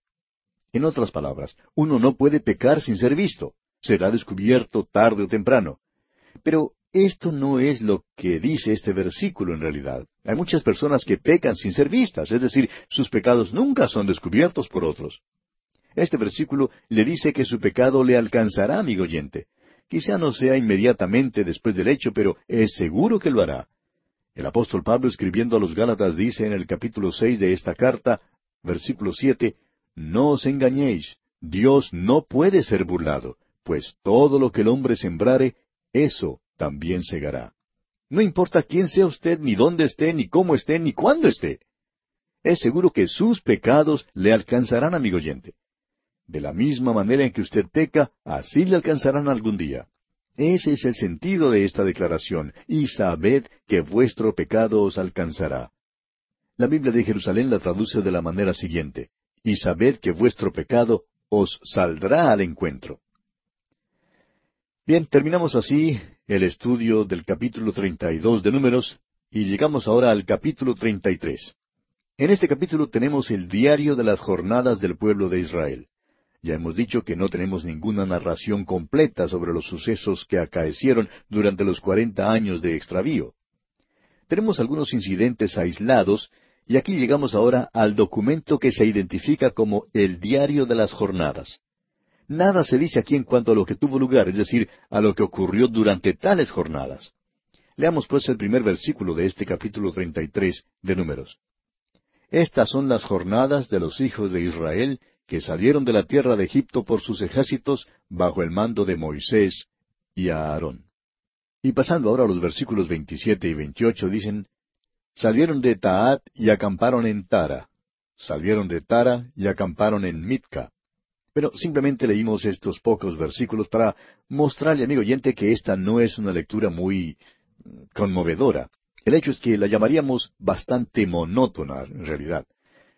En otras palabras, uno no puede pecar sin ser visto será descubierto tarde o temprano. Pero esto no es lo que dice este versículo en realidad. Hay muchas personas que pecan sin ser vistas, es decir, sus pecados nunca son descubiertos por otros. Este versículo le dice que su pecado le alcanzará, amigo oyente. Quizá no sea inmediatamente después del hecho, pero es seguro que lo hará. El apóstol Pablo escribiendo a los Gálatas dice en el capítulo seis de esta carta, versículo siete, No os engañéis, Dios no puede ser burlado pues todo lo que el hombre sembrare, eso también segará. No importa quién sea usted, ni dónde esté, ni cómo esté, ni cuándo esté. Es seguro que sus pecados le alcanzarán, amigo oyente. De la misma manera en que usted peca, así le alcanzarán algún día. Ese es el sentido de esta declaración, y sabed que vuestro pecado os alcanzará. La Biblia de Jerusalén la traduce de la manera siguiente, y sabed que vuestro pecado os saldrá al encuentro. Bien, terminamos así el estudio del capítulo 32 de Números y llegamos ahora al capítulo 33. En este capítulo tenemos el diario de las jornadas del pueblo de Israel. Ya hemos dicho que no tenemos ninguna narración completa sobre los sucesos que acaecieron durante los cuarenta años de extravío. Tenemos algunos incidentes aislados y aquí llegamos ahora al documento que se identifica como el diario de las jornadas. Nada se dice aquí en cuanto a lo que tuvo lugar, es decir, a lo que ocurrió durante tales jornadas. Leamos pues el primer versículo de este capítulo 33 de Números. Estas son las jornadas de los hijos de Israel que salieron de la tierra de Egipto por sus ejércitos bajo el mando de Moisés y Aarón. Y pasando ahora a los versículos 27 y 28 dicen, Salieron de Taat y acamparon en Tara. Salieron de Tara y acamparon en Mitka. Pero simplemente leímos estos pocos versículos para mostrarle, amigo oyente, que esta no es una lectura muy mm, conmovedora. El hecho es que la llamaríamos bastante monótona, en realidad.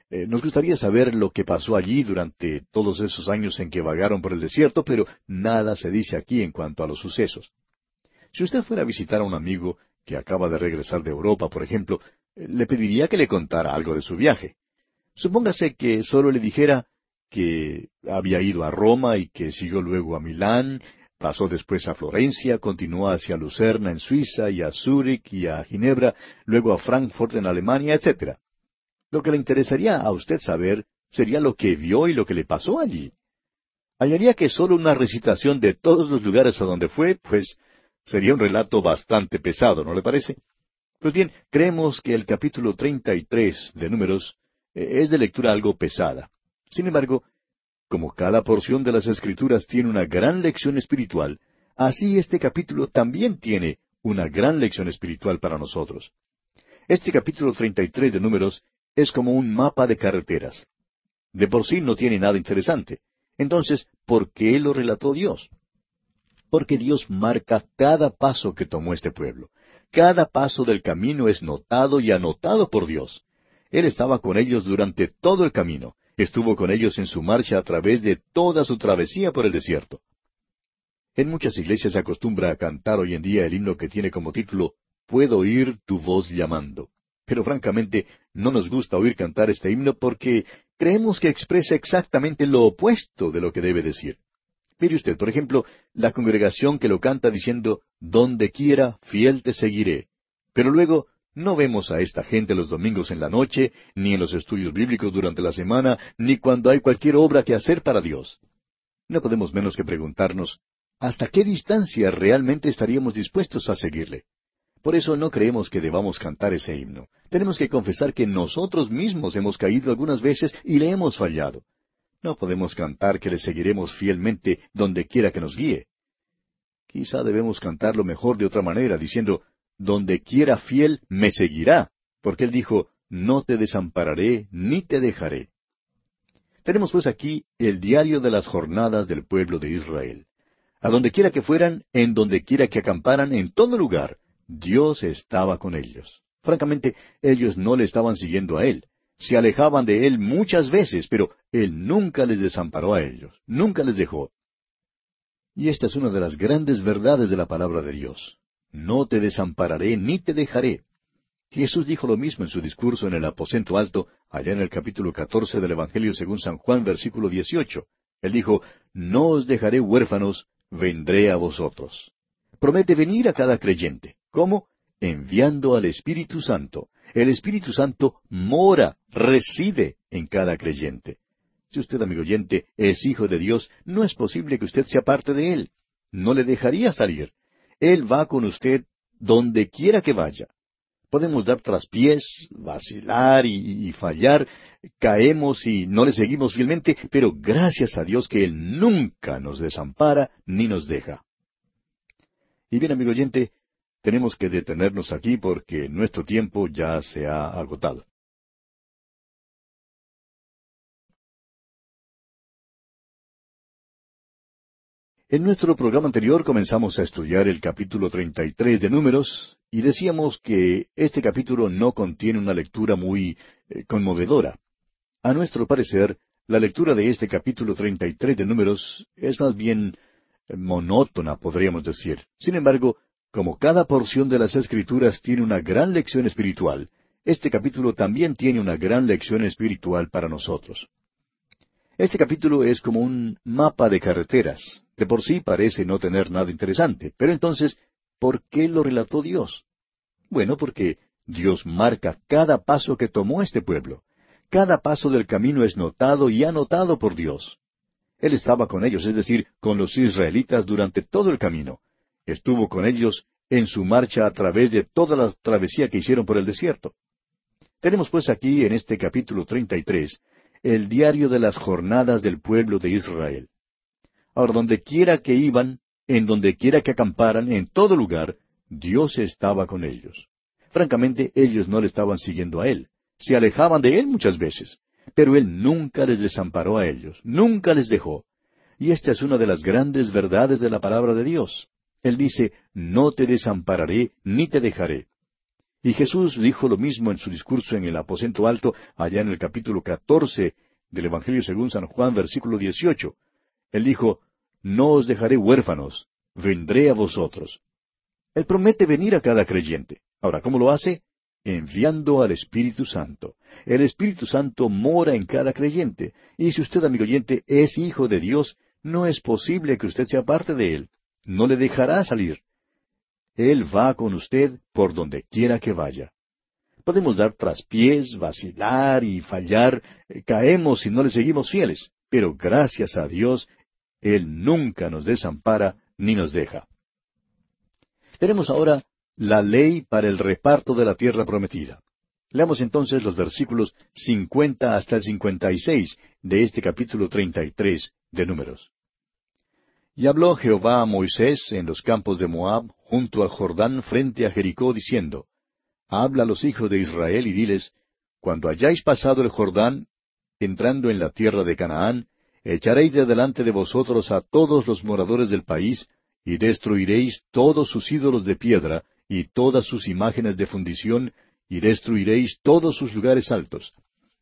Eh, nos gustaría saber lo que pasó allí durante todos esos años en que vagaron por el desierto, pero nada se dice aquí en cuanto a los sucesos. Si usted fuera a visitar a un amigo que acaba de regresar de Europa, por ejemplo, eh, le pediría que le contara algo de su viaje. Supóngase que solo le dijera que había ido a Roma y que siguió luego a Milán, pasó después a Florencia, continuó hacia Lucerna en Suiza y a Zúrich y a Ginebra, luego a Frankfurt en Alemania, etc. Lo que le interesaría a usted saber sería lo que vio y lo que le pasó allí. Hallaría que solo una recitación de todos los lugares a donde fue, pues sería un relato bastante pesado, ¿no le parece? Pues bien, creemos que el capítulo 33 de Números eh, es de lectura algo pesada. Sin embargo, como cada porción de las Escrituras tiene una gran lección espiritual, así este capítulo también tiene una gran lección espiritual para nosotros. Este capítulo 33 de Números es como un mapa de carreteras. De por sí no tiene nada interesante. Entonces, ¿por qué lo relató Dios? Porque Dios marca cada paso que tomó este pueblo. Cada paso del camino es notado y anotado por Dios. Él estaba con ellos durante todo el camino, Estuvo con ellos en su marcha a través de toda su travesía por el desierto. En muchas iglesias se acostumbra a cantar hoy en día el himno que tiene como título Puedo oír tu voz llamando. Pero francamente no nos gusta oír cantar este himno porque creemos que expresa exactamente lo opuesto de lo que debe decir. Mire usted, por ejemplo, la congregación que lo canta diciendo Donde quiera, fiel te seguiré. Pero luego no vemos a esta gente los domingos en la noche, ni en los estudios bíblicos durante la semana, ni cuando hay cualquier obra que hacer para Dios. No podemos menos que preguntarnos, ¿hasta qué distancia realmente estaríamos dispuestos a seguirle? Por eso no creemos que debamos cantar ese himno. Tenemos que confesar que nosotros mismos hemos caído algunas veces y le hemos fallado. No podemos cantar que le seguiremos fielmente donde quiera que nos guíe. Quizá debemos cantarlo mejor de otra manera, diciendo, donde quiera fiel me seguirá, porque él dijo, no te desampararé ni te dejaré. Tenemos pues aquí el diario de las jornadas del pueblo de Israel. A donde quiera que fueran, en donde quiera que acamparan, en todo lugar, Dios estaba con ellos. Francamente, ellos no le estaban siguiendo a Él. Se alejaban de Él muchas veces, pero Él nunca les desamparó a ellos, nunca les dejó. Y esta es una de las grandes verdades de la palabra de Dios. No te desampararé ni te dejaré. Jesús dijo lo mismo en su discurso en el aposento alto, allá en el capítulo catorce del Evangelio según San Juan, versículo dieciocho. Él dijo, No os dejaré huérfanos, vendré a vosotros. Promete venir a cada creyente. ¿Cómo? Enviando al Espíritu Santo. El Espíritu Santo mora, reside en cada creyente. Si usted, amigo oyente, es hijo de Dios, no es posible que usted sea parte de Él. No le dejaría salir. Él va con usted donde quiera que vaya. Podemos dar traspiés, vacilar y, y, fallar, caemos y no le seguimos fielmente, pero gracias a Dios que Él nunca nos desampara ni nos deja. Y bien, amigo oyente, tenemos que detenernos aquí porque nuestro tiempo ya se ha agotado. En nuestro programa anterior comenzamos a estudiar el capítulo 33 de Números y decíamos que este capítulo no contiene una lectura muy eh, conmovedora. A nuestro parecer, la lectura de este capítulo 33 de Números es más bien eh, monótona, podríamos decir. Sin embargo, como cada porción de las Escrituras tiene una gran lección espiritual, este capítulo también tiene una gran lección espiritual para nosotros. Este capítulo es como un mapa de carreteras. De por sí parece no tener nada interesante, pero entonces, ¿por qué lo relató Dios? Bueno, porque Dios marca cada paso que tomó este pueblo. Cada paso del camino es notado y anotado por Dios. Él estaba con ellos, es decir, con los israelitas durante todo el camino. Estuvo con ellos en su marcha a través de toda la travesía que hicieron por el desierto. Tenemos pues aquí en este capítulo 33 el diario de las jornadas del pueblo de Israel. Ahora, donde quiera que iban, en donde quiera que acamparan, en todo lugar, Dios estaba con ellos. Francamente, ellos no le estaban siguiendo a Él. Se alejaban de Él muchas veces. Pero Él nunca les desamparó a ellos, nunca les dejó. Y esta es una de las grandes verdades de la palabra de Dios. Él dice, no te desampararé ni te dejaré. Y Jesús dijo lo mismo en su discurso en el aposento alto, allá en el capítulo catorce del Evangelio según San Juan, versículo dieciocho. Él dijo, No os dejaré huérfanos, vendré a vosotros. Él promete venir a cada creyente. Ahora, ¿cómo lo hace? Enviando al Espíritu Santo. El Espíritu Santo mora en cada creyente. Y si usted, amigo oyente, es hijo de Dios, no es posible que usted sea parte de él. No le dejará salir. Él va con usted por donde quiera que vaya. Podemos dar traspiés, vacilar y fallar, eh, caemos si no le seguimos fieles, pero gracias a Dios, Él nunca nos desampara ni nos deja. Tenemos ahora la ley para el reparto de la tierra prometida. Leamos entonces los versículos cincuenta hasta el cincuenta y seis de este capítulo treinta y tres de Números. Y habló Jehová a Moisés en los campos de Moab, junto al Jordán, frente a Jericó, diciendo, Habla a los hijos de Israel y diles, Cuando hayáis pasado el Jordán, entrando en la tierra de Canaán, echaréis de delante de vosotros a todos los moradores del país, y destruiréis todos sus ídolos de piedra, y todas sus imágenes de fundición, y destruiréis todos sus lugares altos.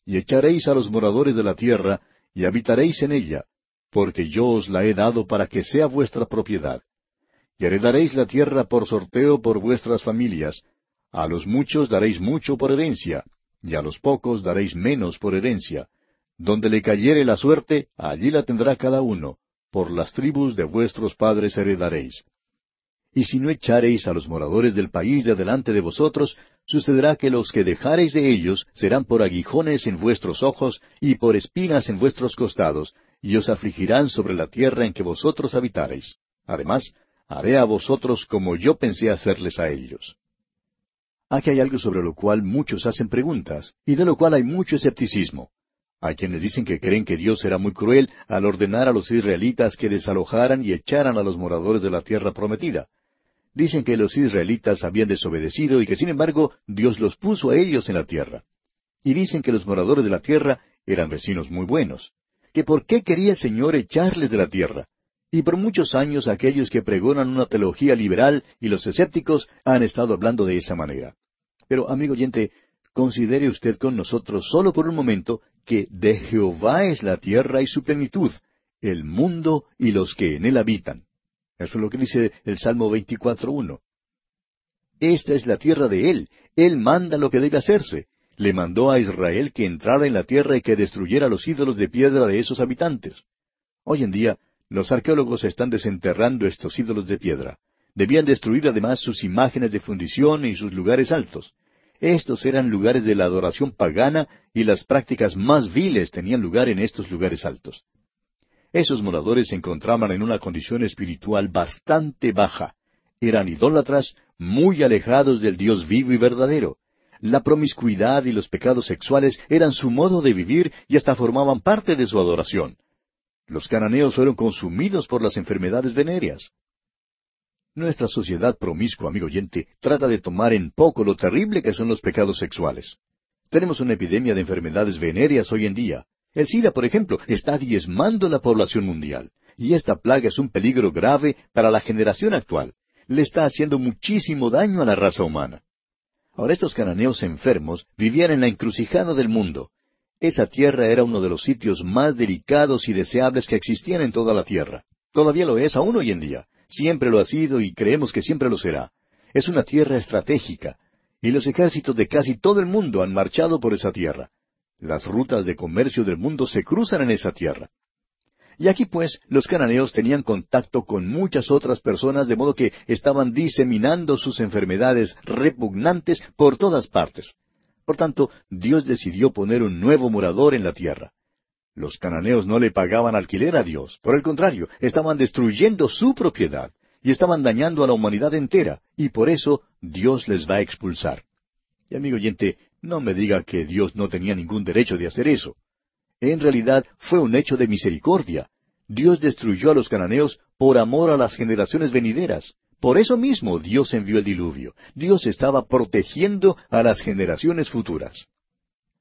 Y echaréis a los moradores de la tierra, y habitaréis en ella, porque yo os la he dado para que sea vuestra propiedad. Y heredaréis la tierra por sorteo por vuestras familias. A los muchos daréis mucho por herencia, y a los pocos daréis menos por herencia. Donde le cayere la suerte, allí la tendrá cada uno. Por las tribus de vuestros padres heredaréis. Y si no echareis a los moradores del país de delante de vosotros, sucederá que los que dejareis de ellos serán por aguijones en vuestros ojos y por espinas en vuestros costados, y os afligirán sobre la tierra en que vosotros habitareis. Además, haré a vosotros como yo pensé hacerles a ellos. Aquí hay algo sobre lo cual muchos hacen preguntas, y de lo cual hay mucho escepticismo. Hay quienes dicen que creen que Dios era muy cruel al ordenar a los israelitas que desalojaran y echaran a los moradores de la tierra prometida. Dicen que los israelitas habían desobedecido y que sin embargo Dios los puso a ellos en la tierra. Y dicen que los moradores de la tierra eran vecinos muy buenos. Que por qué quería el Señor echarles de la tierra. Y por muchos años aquellos que pregonan una teología liberal y los escépticos han estado hablando de esa manera. Pero, amigo oyente, considere usted con nosotros solo por un momento que de Jehová es la tierra y su plenitud, el mundo y los que en él habitan. Eso es lo que dice el Salmo 24.1. Esta es la tierra de él. Él manda lo que debe hacerse. Le mandó a Israel que entrara en la tierra y que destruyera los ídolos de piedra de esos habitantes. Hoy en día, los arqueólogos están desenterrando estos ídolos de piedra. Debían destruir además sus imágenes de fundición y sus lugares altos. Estos eran lugares de la adoración pagana y las prácticas más viles tenían lugar en estos lugares altos. Esos moradores se encontraban en una condición espiritual bastante baja. Eran idólatras muy alejados del Dios vivo y verdadero. La promiscuidad y los pecados sexuales eran su modo de vivir y hasta formaban parte de su adoración. Los cananeos fueron consumidos por las enfermedades venéreas. Nuestra sociedad promiscua, amigo oyente, trata de tomar en poco lo terrible que son los pecados sexuales. Tenemos una epidemia de enfermedades venéreas hoy en día. El SIDA, por ejemplo, está diezmando la población mundial. Y esta plaga es un peligro grave para la generación actual. Le está haciendo muchísimo daño a la raza humana. Ahora estos cananeos enfermos vivían en la encrucijada del mundo. Esa tierra era uno de los sitios más delicados y deseables que existían en toda la tierra. Todavía lo es aún hoy en día. Siempre lo ha sido y creemos que siempre lo será. Es una tierra estratégica, y los ejércitos de casi todo el mundo han marchado por esa tierra. Las rutas de comercio del mundo se cruzan en esa tierra. Y aquí pues los cananeos tenían contacto con muchas otras personas de modo que estaban diseminando sus enfermedades repugnantes por todas partes. Por tanto, Dios decidió poner un nuevo morador en la tierra. Los cananeos no le pagaban alquiler a Dios, por el contrario, estaban destruyendo su propiedad y estaban dañando a la humanidad entera, y por eso Dios les va a expulsar. Y amigo oyente, no me diga que Dios no tenía ningún derecho de hacer eso. En realidad fue un hecho de misericordia. Dios destruyó a los cananeos por amor a las generaciones venideras. Por eso mismo Dios envió el diluvio. Dios estaba protegiendo a las generaciones futuras.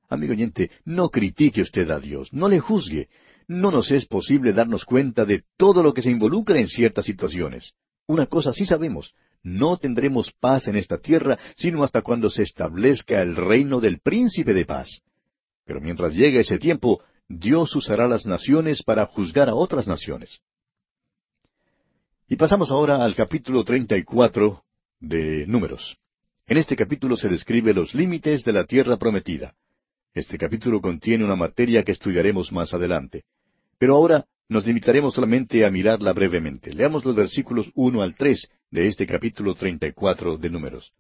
Amigo oyente, no critique usted a Dios, no le juzgue. No nos es posible darnos cuenta de todo lo que se involucra en ciertas situaciones. Una cosa sí sabemos, no tendremos paz en esta tierra sino hasta cuando se establezca el reino del príncipe de paz. Pero mientras llegue ese tiempo, Dios usará las naciones para juzgar a otras naciones. Y pasamos ahora al capítulo treinta y cuatro de Números. En este capítulo se describe los límites de la tierra prometida. Este capítulo contiene una materia que estudiaremos más adelante. Pero ahora nos limitaremos solamente a mirarla brevemente. Leamos los versículos uno al tres de este capítulo treinta y cuatro de Números.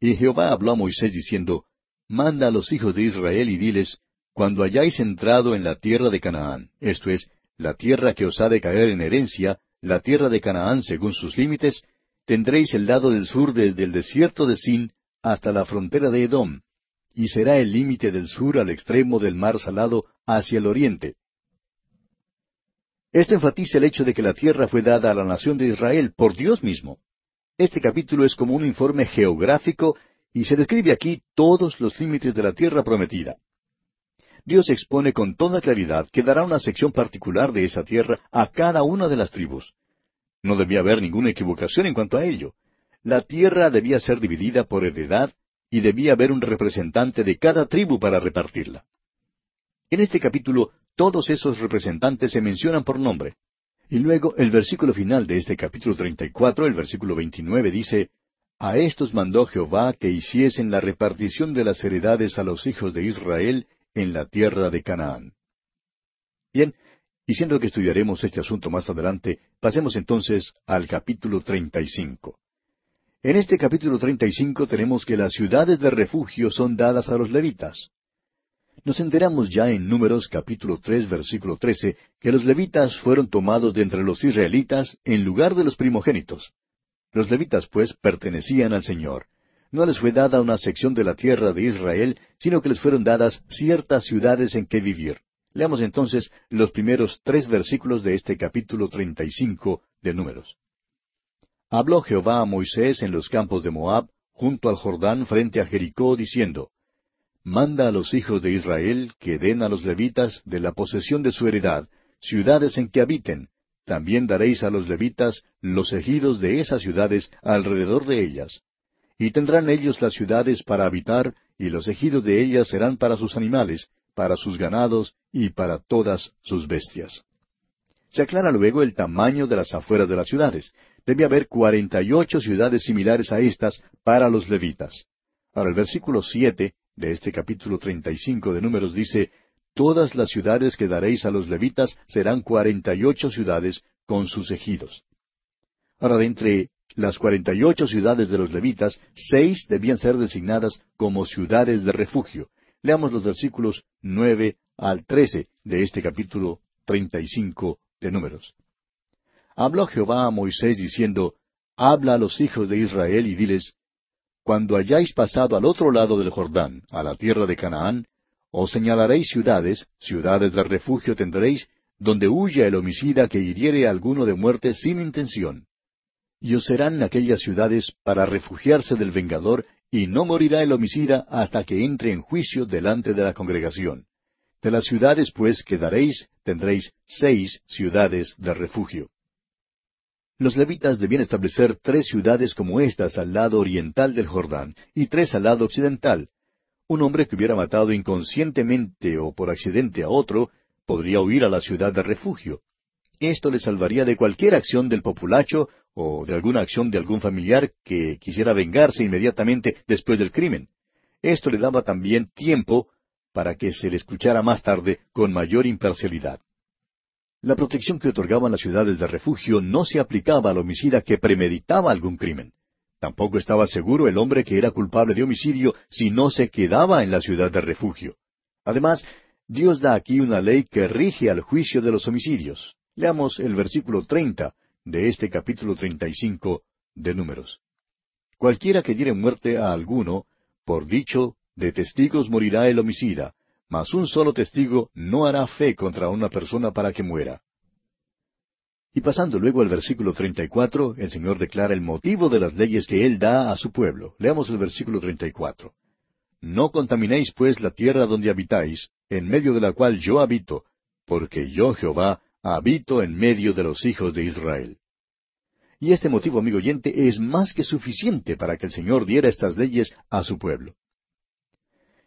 Y Jehová habló a Moisés diciendo, Manda a los hijos de Israel y diles, Cuando hayáis entrado en la tierra de Canaán, esto es, la tierra que os ha de caer en herencia, la tierra de Canaán según sus límites, tendréis el lado del sur desde el desierto de Sin hasta la frontera de Edom, y será el límite del sur al extremo del mar salado hacia el oriente. Esto enfatiza el hecho de que la tierra fue dada a la nación de Israel por Dios mismo. Este capítulo es como un informe geográfico y se describe aquí todos los límites de la tierra prometida. Dios expone con toda claridad que dará una sección particular de esa tierra a cada una de las tribus. No debía haber ninguna equivocación en cuanto a ello. La tierra debía ser dividida por heredad y debía haber un representante de cada tribu para repartirla. En este capítulo todos esos representantes se mencionan por nombre. Y luego el versículo final de este capítulo 34, el versículo 29 dice, A estos mandó Jehová que hiciesen la repartición de las heredades a los hijos de Israel en la tierra de Canaán. Bien, y siendo que estudiaremos este asunto más adelante, pasemos entonces al capítulo 35. En este capítulo 35 tenemos que las ciudades de refugio son dadas a los levitas. Nos enteramos ya en Números capítulo 3 versículo 13 que los levitas fueron tomados de entre los israelitas en lugar de los primogénitos. Los levitas pues pertenecían al Señor. No les fue dada una sección de la tierra de Israel, sino que les fueron dadas ciertas ciudades en que vivir. Leamos entonces los primeros tres versículos de este capítulo treinta y cinco de Números. Habló Jehová a Moisés en los campos de Moab, junto al Jordán frente a Jericó, diciendo, Manda a los hijos de Israel que den a los levitas de la posesión de su heredad, ciudades en que habiten. También daréis a los levitas los ejidos de esas ciudades alrededor de ellas. Y tendrán ellos las ciudades para habitar, y los ejidos de ellas serán para sus animales, para sus ganados y para todas sus bestias. Se aclara luego el tamaño de las afueras de las ciudades. Debe haber cuarenta y ocho ciudades similares a estas para los levitas. Ahora el versículo siete de este capítulo treinta y cinco de Números dice, Todas las ciudades que daréis a los levitas serán cuarenta y ocho ciudades con sus ejidos. Ahora, de entre las cuarenta y ocho ciudades de los levitas, seis debían ser designadas como ciudades de refugio. Leamos los versículos nueve al trece de este capítulo treinta y cinco de Números. Habló Jehová a Moisés diciendo, Habla a los hijos de Israel y diles, Cuando hayáis pasado al otro lado del Jordán, a la tierra de Canaán, os señalaréis ciudades, ciudades de refugio tendréis, donde huya el homicida que hiriere a alguno de muerte sin intención y os serán aquellas ciudades para refugiarse del vengador, y no morirá el homicida hasta que entre en juicio delante de la congregación. De las ciudades, pues, que daréis, tendréis seis ciudades de refugio. Los levitas debían establecer tres ciudades como estas al lado oriental del Jordán y tres al lado occidental. Un hombre que hubiera matado inconscientemente o por accidente a otro podría huir a la ciudad de refugio. Esto le salvaría de cualquier acción del populacho o de alguna acción de algún familiar que quisiera vengarse inmediatamente después del crimen. Esto le daba también tiempo para que se le escuchara más tarde con mayor imparcialidad. La protección que otorgaban las ciudades de refugio no se aplicaba al homicida que premeditaba algún crimen. Tampoco estaba seguro el hombre que era culpable de homicidio si no se quedaba en la ciudad de refugio. Además, Dios da aquí una ley que rige al juicio de los homicidios. Leamos el versículo treinta de este capítulo treinta y cinco de Números. Cualquiera que diere muerte a alguno, por dicho de testigos morirá el homicida, mas un solo testigo no hará fe contra una persona para que muera. Y pasando luego al versículo treinta y cuatro, el Señor declara el motivo de las leyes que Él da a su pueblo. Leamos el versículo treinta y cuatro. No contaminéis pues la tierra donde habitáis, en medio de la cual yo habito, porque yo Jehová habito en medio de los hijos de Israel. Y este motivo, amigo oyente, es más que suficiente para que el Señor diera estas leyes a su pueblo.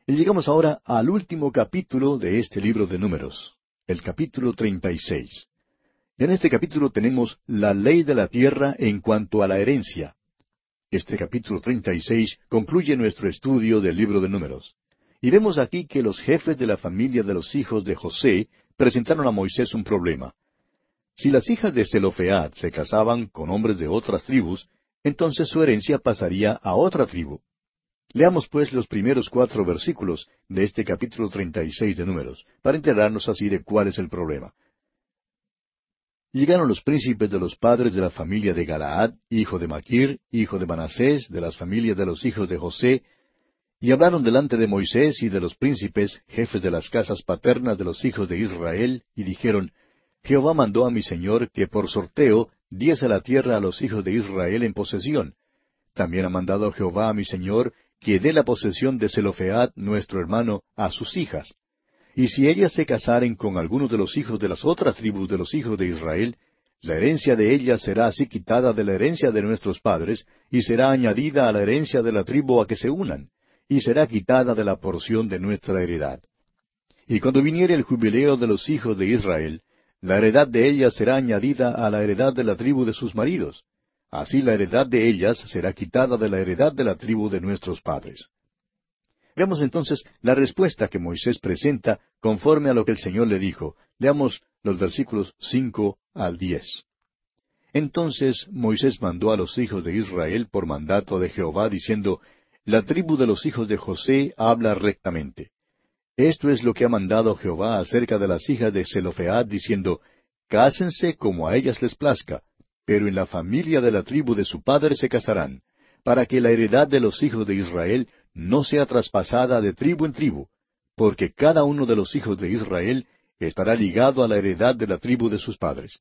Y llegamos ahora al último capítulo de este libro de números, el capítulo 36. Y en este capítulo tenemos la ley de la tierra en cuanto a la herencia. Este capítulo 36 concluye nuestro estudio del libro de números. Y vemos aquí que los jefes de la familia de los hijos de José presentaron a Moisés un problema. Si las hijas de Zelofead se casaban con hombres de otras tribus, entonces su herencia pasaría a otra tribu. Leamos pues los primeros cuatro versículos de este capítulo treinta y seis de Números, para enterarnos así de cuál es el problema. Llegaron los príncipes de los padres de la familia de Galaad, hijo de Maquir, hijo de Manasés, de las familias de los hijos de José, y hablaron delante de Moisés y de los príncipes, jefes de las casas paternas de los hijos de Israel, y dijeron, Jehová mandó a mi señor que por sorteo diese la tierra a los hijos de Israel en posesión. También ha mandado Jehová a mi señor que dé la posesión de Zelofead, nuestro hermano, a sus hijas. Y si ellas se casaren con alguno de los hijos de las otras tribus de los hijos de Israel, la herencia de ellas será así quitada de la herencia de nuestros padres, y será añadida a la herencia de la tribu a que se unan y será quitada de la porción de nuestra heredad. Y cuando viniere el jubileo de los hijos de Israel, la heredad de ellas será añadida a la heredad de la tribu de sus maridos. Así la heredad de ellas será quitada de la heredad de la tribu de nuestros padres. Veamos entonces la respuesta que Moisés presenta conforme a lo que el Señor le dijo. Leamos los versículos cinco al diez. Entonces Moisés mandó a los hijos de Israel por mandato de Jehová, diciendo, la tribu de los hijos de José habla rectamente. Esto es lo que ha mandado Jehová acerca de las hijas de Zelofead, diciendo, Cásense como a ellas les plazca, pero en la familia de la tribu de su padre se casarán, para que la heredad de los hijos de Israel no sea traspasada de tribu en tribu, porque cada uno de los hijos de Israel estará ligado a la heredad de la tribu de sus padres.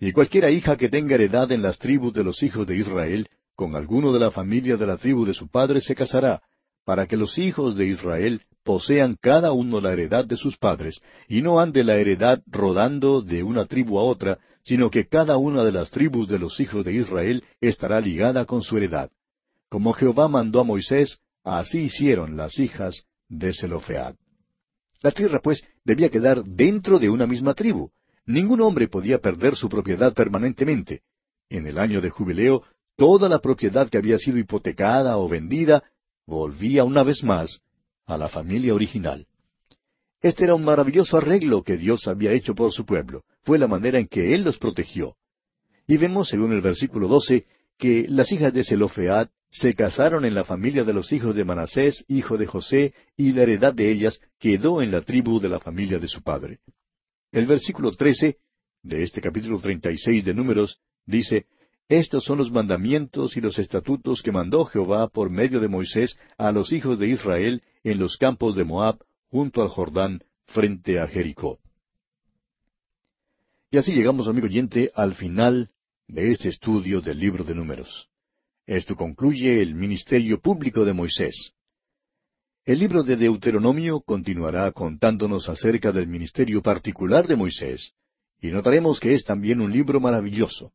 Y cualquiera hija que tenga heredad en las tribus de los hijos de Israel, con alguno de la familia de la tribu de su padre se casará, para que los hijos de Israel posean cada uno la heredad de sus padres, y no ande la heredad rodando de una tribu a otra, sino que cada una de las tribus de los hijos de Israel estará ligada con su heredad. Como Jehová mandó a Moisés, así hicieron las hijas de Zelofead. La tierra, pues, debía quedar dentro de una misma tribu. Ningún hombre podía perder su propiedad permanentemente. En el año de jubileo, toda la propiedad que había sido hipotecada o vendida volvía una vez más a la familia original. Este era un maravilloso arreglo que Dios había hecho por su pueblo. Fue la manera en que Él los protegió. Y vemos, según el versículo 12, que las hijas de Zelofead se casaron en la familia de los hijos de Manasés, hijo de José, y la heredad de ellas quedó en la tribu de la familia de su padre. El versículo 13 de este capítulo 36 de Números dice, estos son los mandamientos y los estatutos que mandó Jehová por medio de Moisés a los hijos de Israel en los campos de Moab, junto al Jordán, frente a Jericó. Y así llegamos, amigo oyente, al final de este estudio del libro de números. Esto concluye el ministerio público de Moisés. El libro de Deuteronomio continuará contándonos acerca del ministerio particular de Moisés, y notaremos que es también un libro maravilloso.